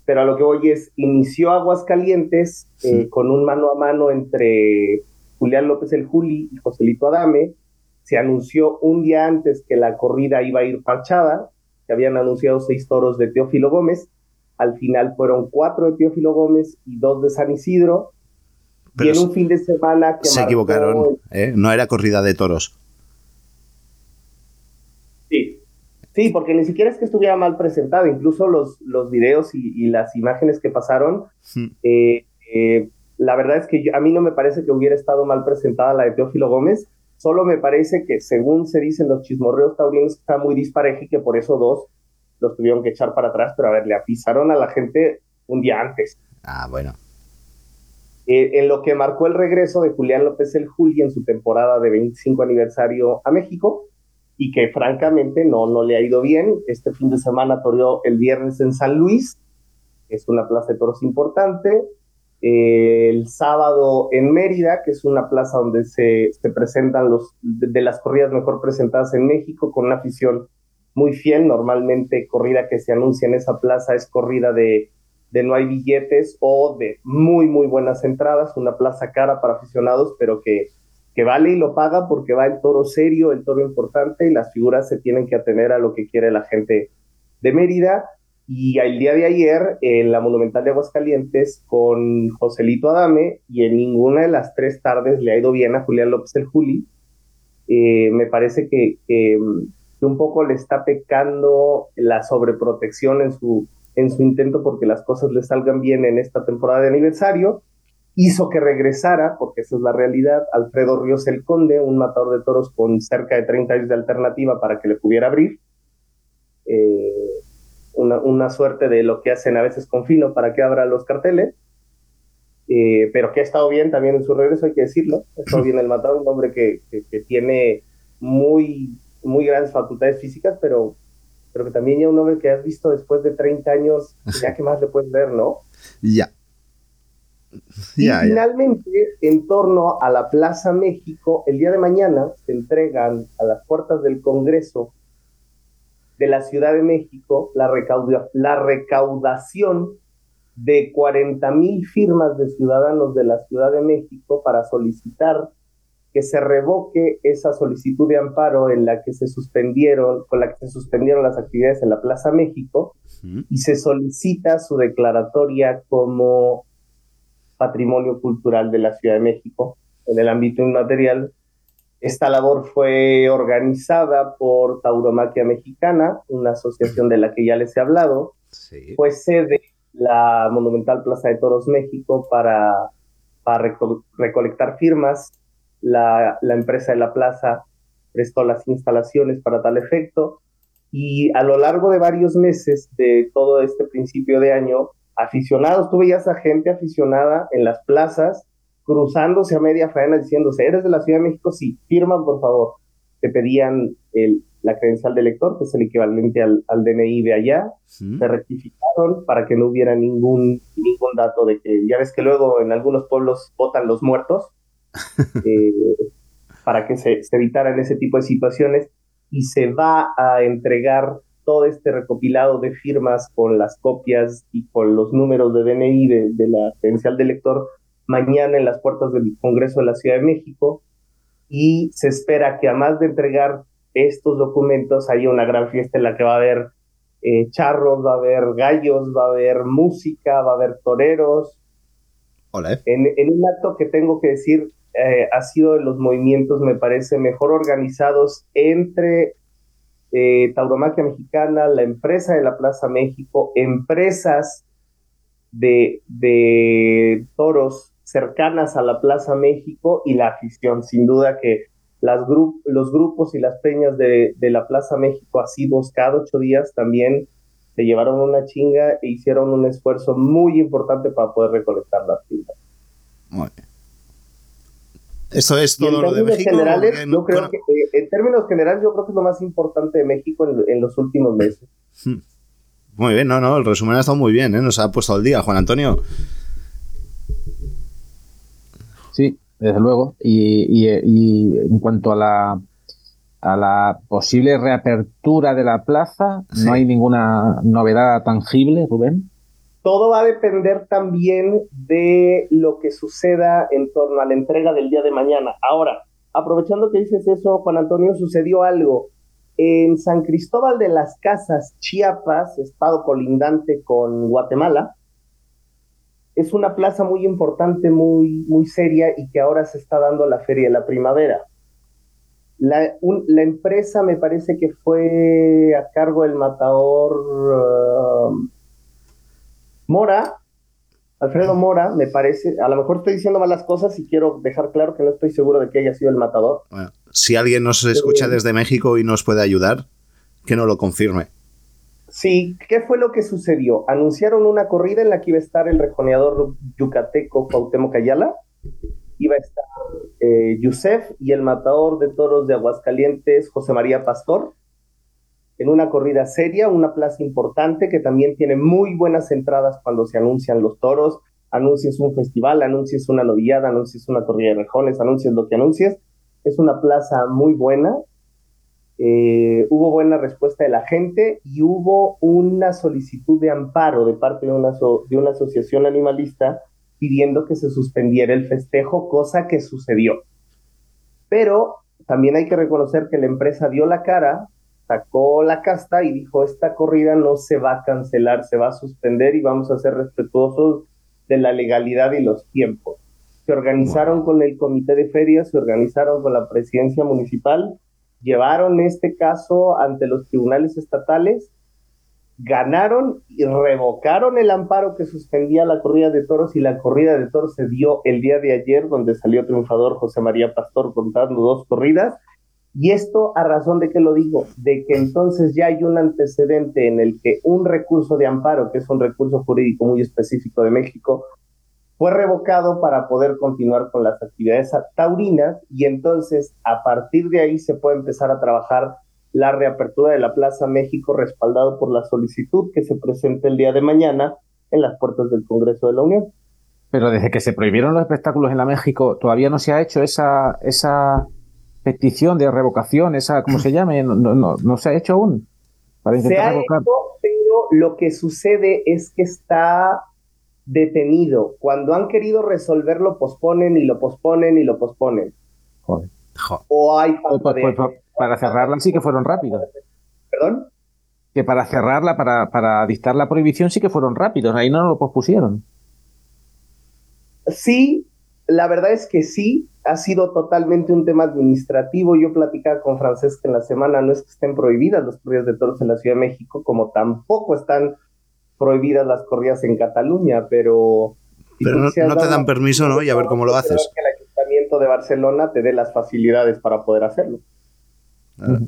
pero a lo que voy es, inició Aguascalientes eh, con un mano a mano entre Julián López el Juli y Joselito Adame. Se anunció un día antes que la corrida iba a ir parchada, que habían anunciado seis toros de Teófilo Gómez. Al final fueron cuatro de Teófilo Gómez y dos de San Isidro y en un fin de semana que se equivocaron, ¿eh? no era corrida de toros. Sí, sí, porque ni siquiera es que estuviera mal presentado, incluso los, los videos y, las imágenes que pasaron, hmm. eh, eh, la verdad es que a mí no me parece que hubiera estado mal presentada la de Teófilo Gómez, solo me parece que según se dicen los chismorreos taurinos está muy dispareja y que por eso dos los tuvieron que echar para atrás, pero a ver, le apisaron a la gente un día antes. Ah, bueno. Eh, en lo que marcó el regreso de Julián López el Juli en su temporada de 25 aniversario a México y que francamente no, no le ha ido bien. Este fin de semana toreó el viernes en San Luis, que es una plaza de toros importante. el sábado en Mérida, que es una plaza donde se, se presentan los de, las corridas mejor presentadas en México, con una afición muy fiel. Normalmente corrida que se anuncia en esa plaza es corrida de de no hay billetes o de muy, muy buenas entradas, una plaza cara para aficionados, pero que, que vale y lo paga porque va el toro serio, el toro importante y las figuras se tienen que atener a lo que quiere la gente de Mérida. Y el día de ayer, en la Monumental de Aguascalientes, con Joselito Adame, y en ninguna de las tres tardes le ha ido bien a Julián López el Juli, eh, me parece que, que un poco le está pecando la sobreprotección en su, en su intento porque las cosas le salgan bien en esta temporada de aniversario, hizo que regresara, porque esa es la realidad, Alfredo Ríos el Conde, un matador de toros con cerca de 30 años de alternativa para que le pudiera abrir. Eh, una, suerte de lo que hacen a veces con Fino para que abra los carteles. Eh, pero que ha estado bien también en su regreso, hay que decirlo. Ha estado bien el matador, un hombre que, que tiene muy, muy grandes facultades físicas, pero pero que también ya un hombre que has visto después de 30 años, *laughs* ya que más le puedes ver, ¿no? Ya. Y finalmente, en torno a la Plaza México, el día de mañana se entregan a las puertas del Congreso de la Ciudad de México la, recaudación de 40 mil firmas de ciudadanos de la Ciudad de México para solicitar que se revoque esa solicitud de amparo en la que se suspendieron, con la que se suspendieron las actividades en la Plaza México y se solicita su declaratoria como patrimonio cultural de la Ciudad de México en el ámbito inmaterial. Esta labor fue organizada por Tauromaquia Mexicana, una asociación de la que ya les he hablado. Fue sede la Monumental Plaza de Toros México para, para recolectar firmas la, empresa de la plaza prestó las instalaciones para tal efecto y a lo largo de varios meses de todo este principio de año, aficionados, tú veías a gente aficionada en las plazas cruzándose a media faena diciéndose, ¿eres de la Ciudad de México? Sí, firman por favor. Te pedían el, la credencial de elector, que es el equivalente al, DNI de allá, se rectificaron para que no hubiera ningún, ningún dato de que, ya ves que luego en algunos pueblos votan los muertos, *laughs* eh, para que se, evitaran ese tipo de situaciones y se va a entregar todo este recopilado de firmas con las copias y con los números de DNI de, la credencial de elector mañana en las puertas del Congreso de la Ciudad de México y se espera que además de entregar estos documentos haya una gran fiesta en la que va a haber eh, charros, va a haber gallos, va a haber música, va a haber toreros. Hola. En, en un acto que tengo que decir eh, ha sido de los movimientos, me parece, mejor organizados entre eh, Tauromaquia Mexicana, la empresa de la Plaza México, empresas de, de toros cercanas a la Plaza México y la afición. Sin duda que los grupos y las peñas de, de, la Plaza México, así cada ocho días, también se llevaron una chinga e hicieron un esfuerzo muy importante para poder recolectar las firmas. Muy bien. Eso es todo lo de México. Generales, yo creo que, eh, en términos generales, yo creo que es lo más importante de México en, los últimos meses. Hmm. Muy bien, no, no, el resumen ha estado muy bien, ¿eh? nos ha puesto al día, Juan Antonio. Sí, desde luego. Y, en cuanto a la, a la posible reapertura de la plaza, no hay ninguna novedad tangible, Rubén. Todo va a depender también de lo que suceda en torno a la entrega del día de mañana. Ahora, aprovechando que dices eso, Juan Antonio, sucedió algo. En San Cristóbal de las Casas, Chiapas, estado colindante con Guatemala, es una plaza muy importante, muy, muy seria y que ahora se está dando la Feria de la Primavera. La, empresa me parece que fue a cargo del matador uh, Mora, Alfredo Mora, me parece, a lo mejor estoy diciendo malas cosas y quiero dejar claro que no estoy seguro de que haya sido el matador. si alguien nos escucha desde México y nos puede ayudar, que no lo confirme. Sí, ¿qué fue lo que sucedió? Anunciaron una corrida en la que iba a estar el rejoneador yucateco Cuauhtémoc Ayala, iba a estar eh, Yusef y el matador de toros de Aguascalientes, José María Pastor, en una corrida seria, una plaza importante que también tiene muy buenas entradas cuando se anuncian los toros, anuncies un festival, anuncies una novillada, anuncies una corrida de rejones, anuncies lo que anuncies. Es una plaza muy buena. Eh, hubo buena respuesta de la gente y hubo una solicitud de amparo de parte de una, de una asociación animalista pidiendo que se suspendiera el festejo, cosa que sucedió. Pero también hay que reconocer que la empresa dio la cara, sacó la casta y dijo, esta corrida no se va a cancelar, se va a suspender y vamos a ser respetuosos de la legalidad y los tiempos. Se organizaron con el comité de ferias, se organizaron con la presidencia municipal, llevaron este caso ante los tribunales estatales, ganaron y revocaron el amparo que suspendía la corrida de toros y la corrida de toros se dio el día de ayer donde salió triunfador José María Pastor contando dos corridas y esto a razón de que lo digo, de que entonces ya hay un antecedente en el que un recurso de amparo, que es un recurso jurídico muy específico de México, fue revocado para poder continuar con las actividades taurinas y entonces a partir de ahí se puede empezar a trabajar la reapertura de la Plaza México respaldado por la solicitud que se presenta el día de mañana en las puertas del Congreso de la Unión. Pero desde que se prohibieron los espectáculos en la México, todavía no se ha hecho esa, esa petición de revocación, esa, ¿cómo se llame? No, no, no se ha hecho aún. Para intentar se ha Hecho, pero lo que sucede es que está detenido. Cuando han querido resolverlo, posponen y lo posponen y lo posponen. Joder. O hay Pues, pues, de... pues, para cerrarla sí que fueron rápidos. ¿Perdón? Que para cerrarla, para, para dictar la prohibición sí que fueron rápidos. Ahí no lo pospusieron. Sí, la verdad es que sí, ha sido totalmente un tema administrativo. Yo platicaba con Francesca en la semana, no es que estén prohibidas las corridas de toros en la Ciudad de México, como tampoco están prohibidas las corridas en Cataluña, pero... Pero no, te dan permiso, ¿no? Y a ver cómo lo haces. Que el Ayuntamiento de Barcelona te dé las facilidades para poder hacerlo. *laughs*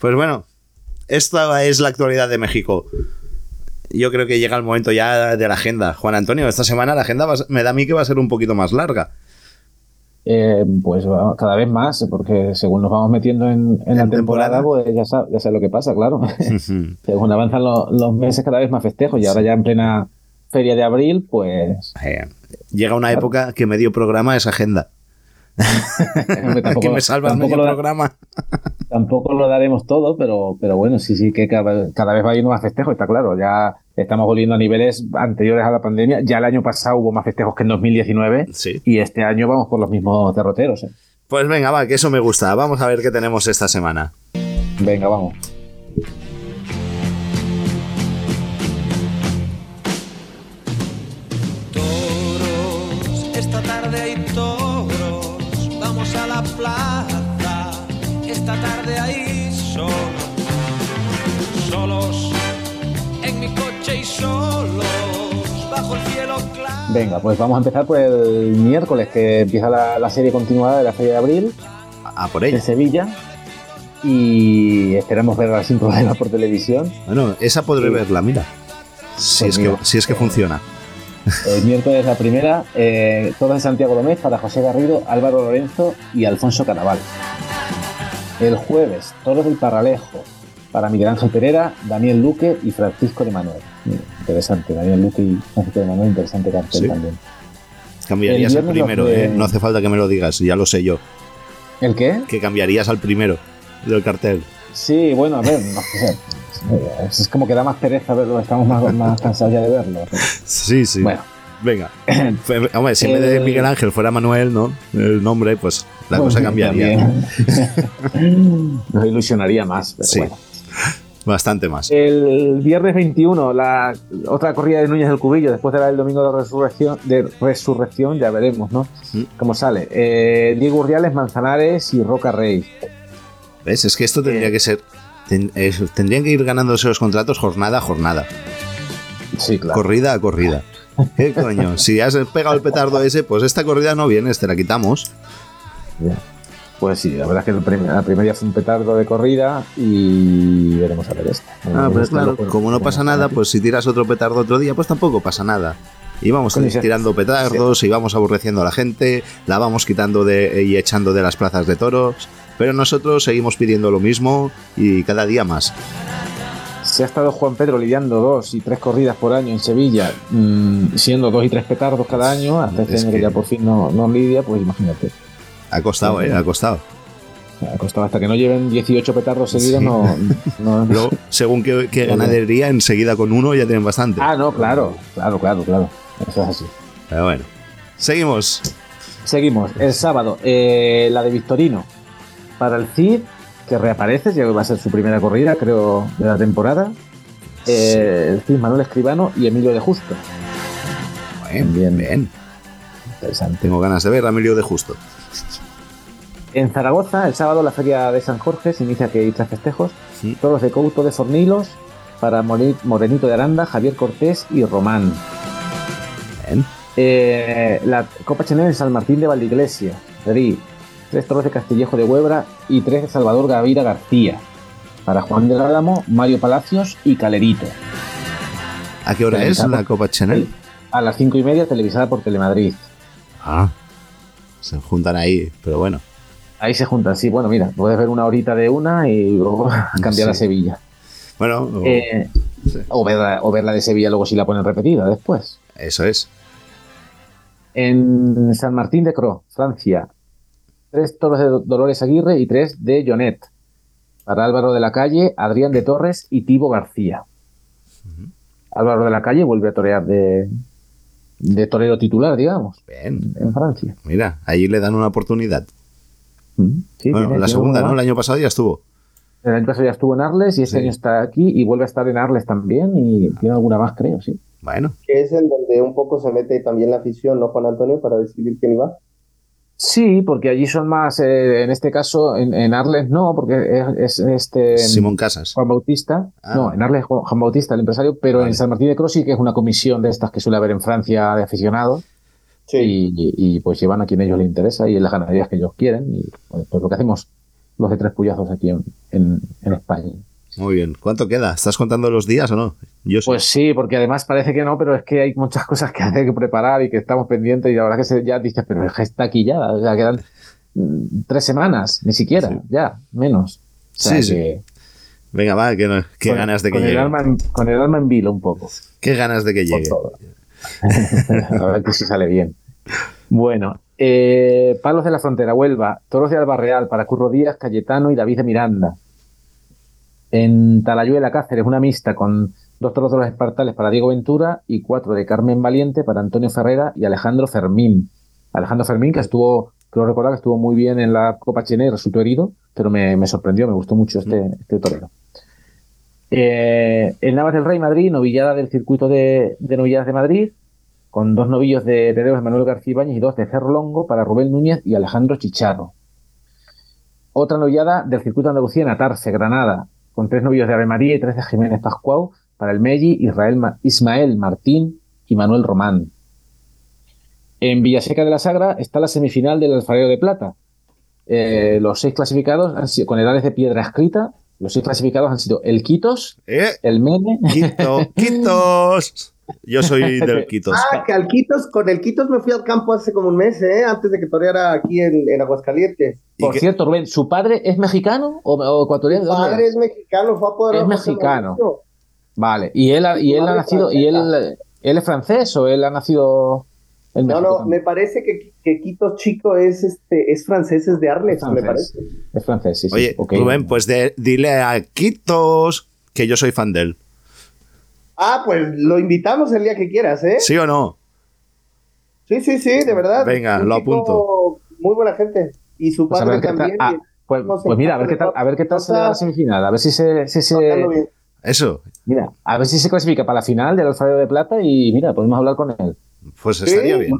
Pues bueno, esta es la actualidad de México. Yo creo que llega el momento ya de la agenda. Juan Antonio, esta semana la agenda va me da a mí que va a ser un poquito más larga. Eh, pues cada vez más, porque según nos vamos metiendo en, en la temporada, temporada. pues ya sabes, ya lo que pasa, claro. *laughs* según avanzan lo- los meses, cada vez más festejos. Y ahora ya en plena feria de abril, pues Eh, llega una época que medio programa es agenda. *laughs* tampoco, *laughs* que me tampoco medio lo, programa. tampoco lo daremos todo, pero, pero bueno, sí, sí, que cada, cada vez va habiendo más festejos, está claro. Ya estamos volviendo a niveles anteriores a la pandemia. Ya el año pasado hubo más festejos que en 2019 Sí. y este año vamos por los mismos derroteros. ¿eh? Pues venga, va, que eso me gusta. Vamos a ver qué tenemos esta semana. Venga, vamos. Toros, esta tarde hay toros, vamos a la plaza, esta tarde hay bajo el cielo claro. Venga, pues vamos a empezar por el miércoles, que empieza la, la serie continuada de la Feria de Abril A por en ella. Sevilla. Y esperamos verla sin problema por televisión. Bueno, esa podré Sí. verla, mira. Si, Pues es, que, si es que funciona. El miércoles la primera, eh, todas en Santiago Gómez para José Garrido, Álvaro Lorenzo y Alfonso Canaval. El jueves, Toros del Parralejo para Miguel Ángel Pereira, Daniel Luque y Francisco de Manuel. Mira, interesante, Daniel Luque y Francisco de Manuel, interesante cartel Sí. también. Cambiarías El al primero, de- ¿eh? No hace falta que me lo digas, ya lo sé yo. ¿El qué? Que cambiarías al primero del cartel. Sí, bueno, a ver, no sé. Es como que da más pereza verlo, estamos más, más cansados ya de verlo. Sí, sí. Bueno, Venga. *clears throat* Hombre, si en vez de El- Miguel Ángel fuera Manuel, ¿no? El nombre, pues la pues, cosa cambiaría. Nos *laughs* ilusionaría más, pero Sí. bueno. Bastante más. El viernes 21, la otra corrida de Núñez del Cubillo, después de la del domingo de resurrección, de resurrección ya veremos, ¿no? Mm. Cómo sale. Eh, Diego Urdiales, Manzanares y Roca Rey. ¿Ves? Es que esto tendría Eh. que ser. ten- tendrían que ir ganándose los contratos jornada a jornada. Sí, claro. Corrida a corrida. ¿Qué coño? Si has pegado el petardo ese, pues esta corrida no vienes, te la quitamos. Ya. Pues sí, la verdad es que el la primera fue un petardo de corrida y veremos a ver esta. Ah, Esta claro, como no pasa nada, pues si tiras otro petardo otro día, pues tampoco pasa nada. Y vamos tirando petardos y vamos aborreciendo a la gente, la vamos quitando de, y echando de las plazas de toros, pero nosotros seguimos pidiendo lo mismo y cada día más. Se ha estado Juan Pedro lidiando dos y tres corridas por año en Sevilla, mm, siendo dos y tres petardos cada año, hasta este Es año que que- ya por fin no, no lidia, pues imagínate. Ha costado, ¿eh? Ha costado. Ha costado hasta que no lleven 18 petardos seguidos, Sí. no, no- Luego, según qué, Claro. ganadería, enseguida con uno ya tienen bastante. Ah, no, claro, claro, claro, claro. Eso es así. Pero bueno. Seguimos. Seguimos. El sábado, eh, la de Victorino. Para el Cid, que reaparece, ya que va a ser su primera corrida, creo, de la temporada. Eh, El Cid Manuel Escribano y Emilio de Justo. Bien, Bien. bien. Interesante. Tengo ganas de ver a Emilio de Justo. En Zaragoza, el sábado, la feria de San Jorge se inicia que hay tres festejos. Sí. Toros de Couto de Fornilos, para Morenito de Aranda, Javier Cortés y Román. Bien. Eh, la Copa Chanel en San Martín de Valdiglesia, Madrid. Tres toros de Castillejo de Huebra y tres de Salvador Gavira García. Para Juan del Álamo, Mario Palacios y Calerito. ¿A qué hora es la Copa Chanel? A las cinco y media, televisada por Telemadrid. Ah. Se juntan ahí, pero bueno. Ahí se juntan, sí, bueno, mira, puedes ver una horita de una y luego *laughs* cambiar a. Sevilla. Bueno, o- Eh, sí. o, verla, o verla de Sevilla luego si la ponen repetida después. eso es. En San Martín de Cro, Francia, tres toros de Do- Dolores Aguirre y tres de Jonet. Para Álvaro de la Calle, Adrián de Torres y Tibo García. Álvaro de la Calle vuelve a torear de, de torero titular, digamos, Bien. en Francia. Mira, ahí le dan una oportunidad. Sí, Bueno, tiene- la segunda, ¿no? El año pasado ya estuvo. El año pasado ya estuvo en Arles y este Sí. año está aquí y vuelve a estar en Arles también y tiene alguna más, creo, sí. Bueno, Que es en donde un poco se mete también la afición, ¿no, Juan Antonio? Para decidir quién iba. Sí, porque allí son más, eh, en este caso, en, en Arles no, porque es, es este Simón Casas. Juan Bautista, Ah. no, en Arles Juan Juan Bautista, el empresario, pero Vale. en San Martín de Cross sí que es una comisión de estas que suele haber en Francia de aficionados Sí. y, pues llevan a quien a ellos les interesa y en las ganaderías que ellos quieren y bueno, pues lo que hacemos los de tres puyazos aquí en, en- en España. Muy bien. ¿Cuánto queda? ¿Estás contando los días o no? Yo. Pues sí, porque además parece que no, pero es que hay muchas cosas que *laughs* hay que preparar y que estamos pendientes y la verdad que se, ya dices, pero está aquí ya, o sea, quedan mm, tres semanas, ni siquiera, Sí. ya, menos. O sea, Sí, sí. Venga, va, que no- qué con- ganas de que con llegue. El alma en, con el alma en vilo un poco. Qué ganas de que llegue. *laughs* A ver que si sale bien. Bueno, eh, Palos de la Frontera, Huelva, Toros de Albarreal para Curro Díaz, Cayetano y David de Miranda. En Talayuela, Cáceres, una mixta con dos toros de los espartales para Diego Ventura y cuatro de Carmen Valiente para Antonio Ferrera y Alejandro Fermín. Alejandro Fermín, que estuvo, creo recordar que estuvo muy bien en la Copa Chené resultó herido, pero me, me sorprendió, me gustó mucho este, este torero. Eh, el Navas del Rey Madrid, novillada del circuito de, de novilladas de Madrid, con dos novillos de herederos de Manuel García Ibáñez y dos de Cerro Longo para Rubén Núñez y Alejandro Chicharro. Otra novillada del circuito de Andalucía en Atarce, Granada, con tres novillos de Ave María y tres de Jiménez Pascual para el Melli, Israel Ma- Ismael Martín y Manuel Román. En Villaseca de la Sagra está la semifinal del Alfarero de Plata. Eh, los seis clasificados han sido, con edades de piedra escrita, los seis clasificados han sido el Quitos, ¡Eh! el Mene, Quito, *laughs* ¡Quitos! Yo soy *laughs* del Quitos. Ah, que al Quitos, con el Quitos me fui al campo hace como un mes, ¿eh? Antes de que toreara aquí en, en Aguascalientes. ¿Y Por cierto, Rubén, ¿su padre es mexicano o, o ecuatoriano? Mi ¿De dónde padre es? mexicano, fue apoderado Es mexicano. Vale, ¿y él, y Su él ha nacido, y él, él es francés o él ha nacido en No, México no, me parece que, que Quitos Chico es este es francés, es de Arles, Es me parece. Es francés, sí, sí. Oye. Rubén, pues de- dile a Quitos que yo soy fan de él. Ah, pues lo invitamos el día que quieras, ¿eh? ¿Sí o no? Sí, sí, sí, de verdad. Venga, Un lo apunto. Muy buena gente. Y su Pues padre también. ah, pues, pues mira, a ver qué tal, a ver qué tal se da la semifinal, a ver si se, si se-. Eso, mira, a ver si se clasifica para la final del Alfarero de Plata y mira, podemos hablar con él. pues estaría Sí. bien.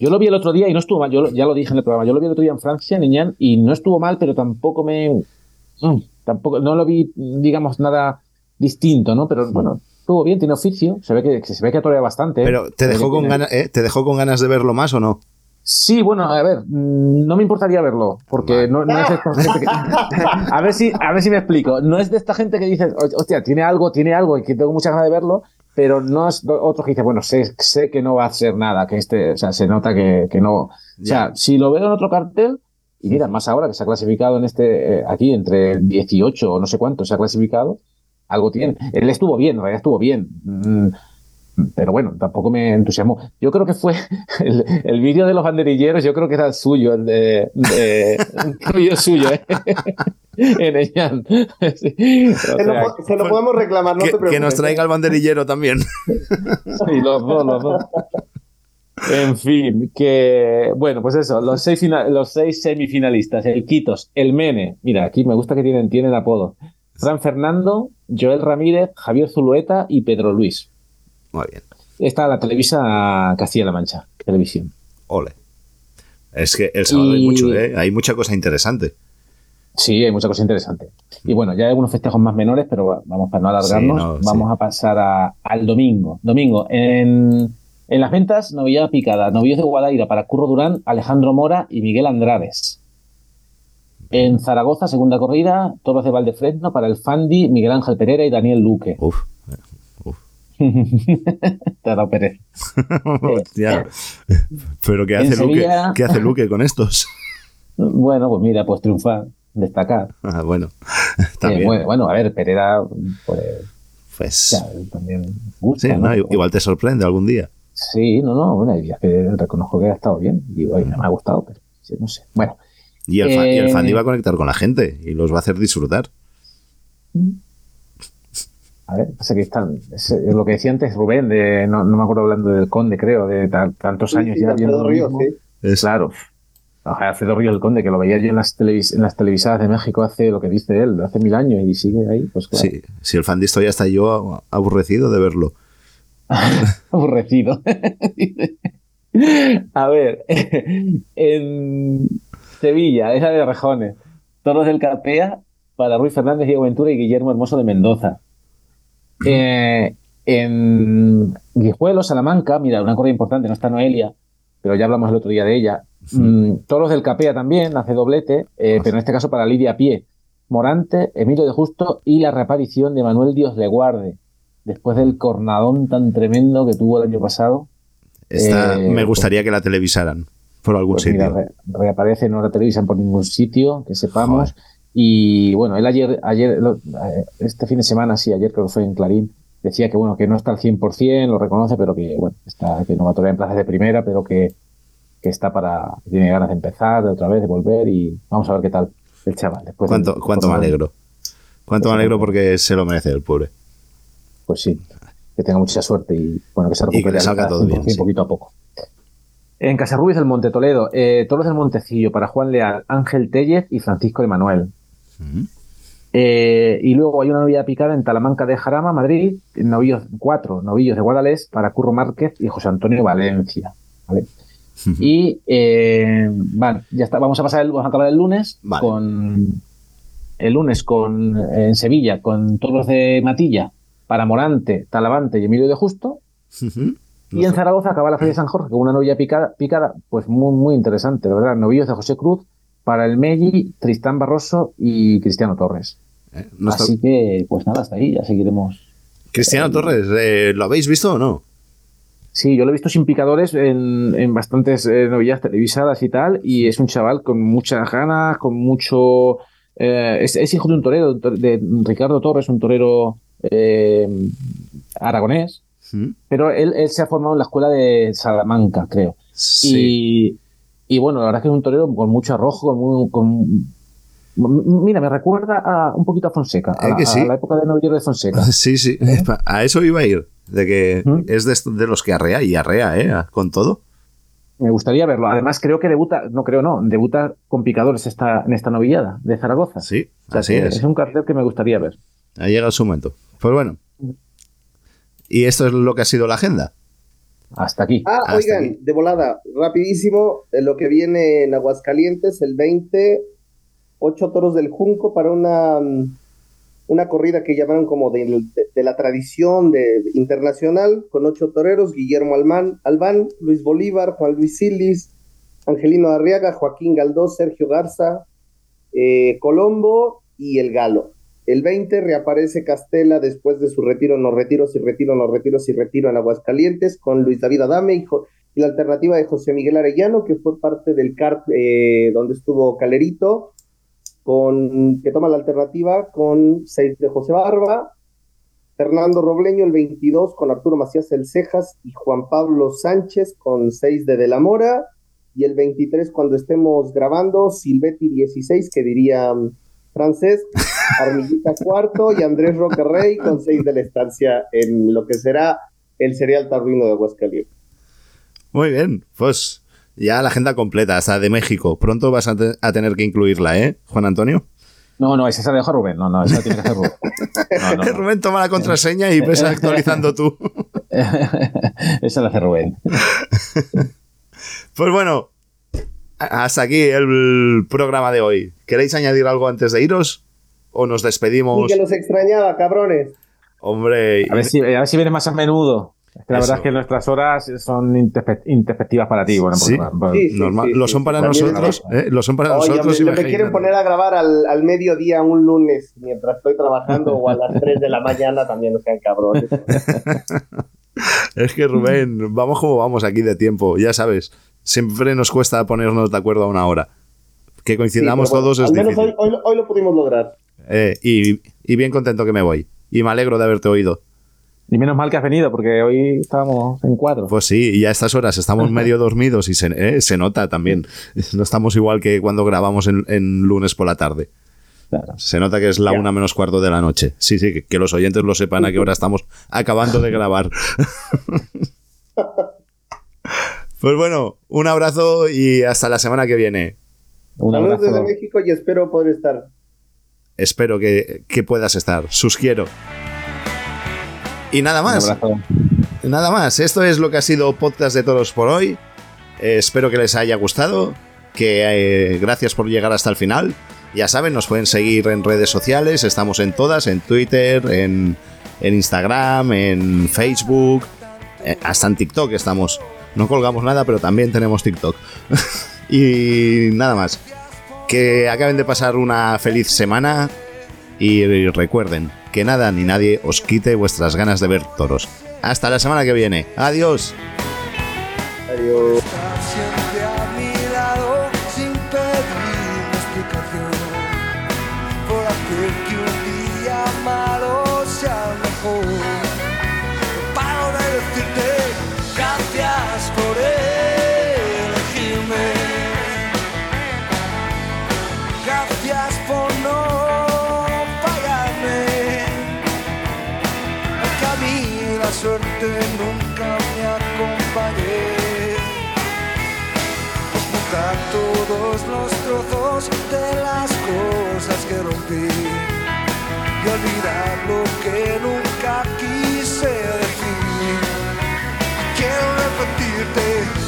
Yo lo vi el otro día y no estuvo mal, yo lo- ya lo dije en el programa, yo lo vi el otro día en Francia, en Niñán, y no estuvo mal, pero tampoco me... mm, tampoco, no lo vi, digamos, nada distinto, ¿no? Pero bueno, estuvo bien, tiene oficio, se ve que, se ve que atorea bastante. ¿eh? Pero ¿te dejó, con ganas, eh? ¿te dejó con ganas de verlo más o no? Sí, bueno, a ver, mm, no me importaría verlo, porque no, no es de esta gente que... *laughs* a, ver si, a ver si me explico. No es de esta gente que dice, "Ho- hostia, tiene algo, tiene algo y que tengo muchas ganas de verlo, pero no es otro que dice, bueno, sé, sé que no va a ser nada, que este, o sea, se nota que, que no. O sea, si lo veo en otro cartel, y mira, más ahora que se ha clasificado en este, eh, aquí entre 18 o no sé cuánto se ha clasificado, algo tiene. Él estuvo bien, en realidad estuvo bien. Mm, pero bueno, tampoco me entusiasmó. Yo creo que fue *laughs* el, el vídeo de los banderilleros, yo creo que era el suyo, el de, de *laughs* vídeo suyo, ¿eh? *laughs* en Eñán. Sí, o Se, lo, sea, po- se lo podemos reclamar, no que, te preocupes. que nos traiga el banderillero también. sí, los dos, los dos. En fin, que bueno, pues eso, los seis, fina- los seis semifinalistas, el Quitos, el Mene, mira, aquí me gusta que tienen, tienen apodo. Fran Fernando, Joel Ramírez, Javier Zulueta y Pedro Luis. Muy bien. Está la Televisa Castilla-La Mancha, televisión. Ole. Es que el sábado hay mucho, ¿eh? Hay mucha cosa interesante. Sí, hay mucha cosa interesante. Y bueno, ya hay algunos festejos más menores, pero va- vamos para no alargarnos, Sí, no, vamos sí. a pasar a- al domingo. Domingo, en, en las ventas, novillada picada, novillos de Guadaira para Curro Durán, Alejandro Mora y Miguel Andrades. En Zaragoza, segunda corrida, toros de Valdefresno para el Fandi, Miguel Ángel Pereira y Daniel Luque. Uf. *laughs* Te ha dado pereza. *laughs* Hostia. Pero ¿qué hace Luque? ¿Qué hace Luque con estos? *laughs* Bueno, pues mira, pues triunfar, destacar. Ah, bueno, Eh, también. bueno, bueno, a ver, Pereira, pues, Pues ya, también gusta, sí, ¿no? ¿no? igual te sorprende algún día. Sí, no, no, bueno, hay días que reconozco que ha estado bien. No me ha gustado, pero no sé. Bueno, Y el, fa- y el Eh, fan iba a conectar con la gente y los va a hacer disfrutar. A ver, pasa que están, es, es lo que decía antes Rubén, de, no, no me acuerdo hablando del Conde, creo, de ta- tantos Sí, años sí, ya de viendo Alfredo lo Ríos, mismo. sí. Es- Claro. Ojalá Alfredo Ríos el Conde, que lo veía yo en las, televis- en las televisadas de México hace lo que dice él, hace mil años y sigue ahí, pues claro. Sí, si el fan de historia está yo aburrecido de verlo. *laughs* Aburrecido. *laughs* A ver, *laughs* en Sevilla, esa de Rejones, Toros del Carpea para Ruiz Fernández, Diego Ventura y Guillermo Hermoso de Mendoza. Eh, en Guijuelo, Salamanca, mira, una corrida importante, no está Noelia, pero ya hablamos el otro día de ella. Mm, Toros del Capea también, hace doblete, eh, pero en este caso para Lidia Pie. Morante, Emilio de Justo y la reaparición de Manuel Dios le guarde, después del cornadón tan tremendo que tuvo el año pasado. Esta Eh, me gustaría que la televisaran por algún Pues sitio. mira, re- reaparece, no la televisan por ningún sitio, que sepamos. Y bueno, él ayer, ayer eh, este fin de semana, sí, ayer creo que fue en Clarín, decía que bueno, que no está al 100%, lo reconoce, pero que bueno, está, que no va a torear en plazas de primera, pero que, que está para, que tiene ganas de empezar, de otra vez, de volver y vamos a ver qué tal el chaval. Después ¿Cuánto, cuánto me alegro? ¿Cuánto me alegro porque se lo merece el pobre? Pues sí, que tenga mucha suerte y bueno, que se Y que recupere le salga al todo bien, 100% sí. poquito a poco. En Casarrubias del Monte Toledo, eh, Toros del Montecillo para Juan Leal, Ángel Tellez y Francisco Emanuel. Eh, y luego hay una novilla picada en Talamanca de Jarama, Madrid, novillos, cuatro novillos de Guadalés para Curro Márquez y José Antonio Valencia. ¿vale? Y eh, ya está, vamos a pasar el, vamos a acabar el lunes Vale. con el lunes con en Sevilla con toros de Matilla para Morante, Talavante y Emilio de Justo. Y en Zaragoza acaba la Feria de San Jorge con una novilla picada, picada pues muy, muy interesante, de verdad. Novillos de José Cruz para el Melli, Tristán Barroso y Cristiano Torres. Eh, no está- Así que, pues nada, hasta ahí, ya seguiremos. Cristiano Torres, eh, ¿lo habéis visto o no? Sí, yo lo he visto sin picadores en, en bastantes eh, novillas televisadas y tal, y es un chaval con muchas ganas, con mucho... eh, es, es hijo de un torero, de Ricardo Torres, un torero eh, aragonés, ¿Mm? pero él, él se ha formado en la escuela de Salamanca, creo. Sí. Y, y bueno, la verdad es que es un torero con mucho arrojo, con, muy- con- mira, me recuerda a, un poquito a Fonseca, a, ¿Eh sí? la época de novillero de Fonseca. *laughs* Sí, sí. A eso iba a ir. De que ¿Mm? es de, los que arrea y arrea, ¿eh? Con todo. Me gustaría verlo. Además, creo que debuta, no creo, no, debuta con picadores esta, en esta novillada de Zaragoza. Sí, O sea, así es. Es un cartel que me gustaría ver. Ha llegado su momento. Pues bueno. Y esto es lo que ha sido la agenda. Hasta aquí. Ah, Hasta oigan, aquí. de volada, rapidísimo, eh, lo que viene en Aguascalientes, el 20, ocho toros del Junco para una, mm, una corrida que llamaron como de, de- de la tradición de, internacional, con ocho toreros, Guillermo Alman, Albán, Luis Bolívar, Juan Luis Silis, Angelino Arriaga, Joaquín Galdós, Sergio Garza, eh, Colombo y El Galo. El 20 reaparece Castela después de su retiro, no retiros y retiro, no retiros y retiro en Aguascalientes con Luis David Adame y, y la alternativa de José Miguel Arellano, que fue parte del CART eh, donde estuvo Calerito, con, que toma la alternativa con 6 de José Barba, Fernando Robleño el 22 con Arturo Macías El Cejas y Juan Pablo Sánchez con 6 de De la Mora, y el 23 cuando estemos grabando Silvetti 16, que diría francés, Armillita *laughs* cuarto y Andrés Roca Rey con 6 de la estancia en lo que será el cereal taurino de Aguascalientes. Muy bien. Pues ya la agenda completa, hasta de México. Pronto vas a, te- a tener que incluirla, ¿eh, Juan Antonio? No, no, esa se la dejo a Rubén. No, no, esa tiene que ser Rubén. *laughs* No, no, no. Rubén, toma la contraseña y ves actualizando tú. *laughs* esa la hace Rubén. Pues bueno, hasta aquí el programa de hoy. ¿Queréis añadir algo antes de iros? ¿O nos Y despedimos? que los extrañaba, cabrones. Hombre, A ver si, a ver si vienes más a menudo. Es que la Eso. verdad es que nuestras horas son introspect- introspectivas para ti. Bueno, Sí. normal. lo son para nosotros, ¿eh? Lo son para Oye, nosotros. me, quieren poner a grabar al, al mediodía un lunes mientras estoy trabajando o a las 3 de la mañana también, no sean cabrones. *laughs* Es que Rubén, vamos como vamos aquí de tiempo, ya sabes. Siempre nos cuesta ponernos de acuerdo a una hora. Que coincidamos Sí, pero bueno, todos es Al menos difícil. hoy, hoy, hoy lo pudimos lograr. Eh, y, y bien contento que me voy. Y me alegro de haberte oído. Y menos mal que has venido, porque hoy estábamos en cuatro. Pues sí, y a estas horas estamos *laughs* medio dormidos y se, eh, se nota también. *laughs* No estamos igual que cuando grabamos en, en lunes por la tarde. Se nota que es la una menos cuarto de la noche. Sí, sí, que, que los oyentes lo sepan a qué hora estamos acabando de grabar. *laughs* pues bueno, un abrazo y hasta la semana que viene. Un Saludos abrazo. desde México y espero poder estar. Espero que, que puedas estar. Sus quiero. Y nada Un más. abrazo. Nada más. Esto es lo que ha sido Podcast de Toros por hoy. Eh, espero que les haya gustado. Que eh, gracias por llegar hasta el final. Ya saben, nos pueden seguir en redes sociales. Estamos en todas: en Twitter, en, en Instagram, en Facebook. eh, hasta en TikTok estamos. No colgamos nada, pero también tenemos TikTok. *laughs* y nada más. Que acaben de pasar una feliz semana. Y recuerden que nada ni nadie os quite vuestras ganas de ver toros. Hasta la semana que viene. Adiós. Adiós. Quise decir. Quiero repetirte gracias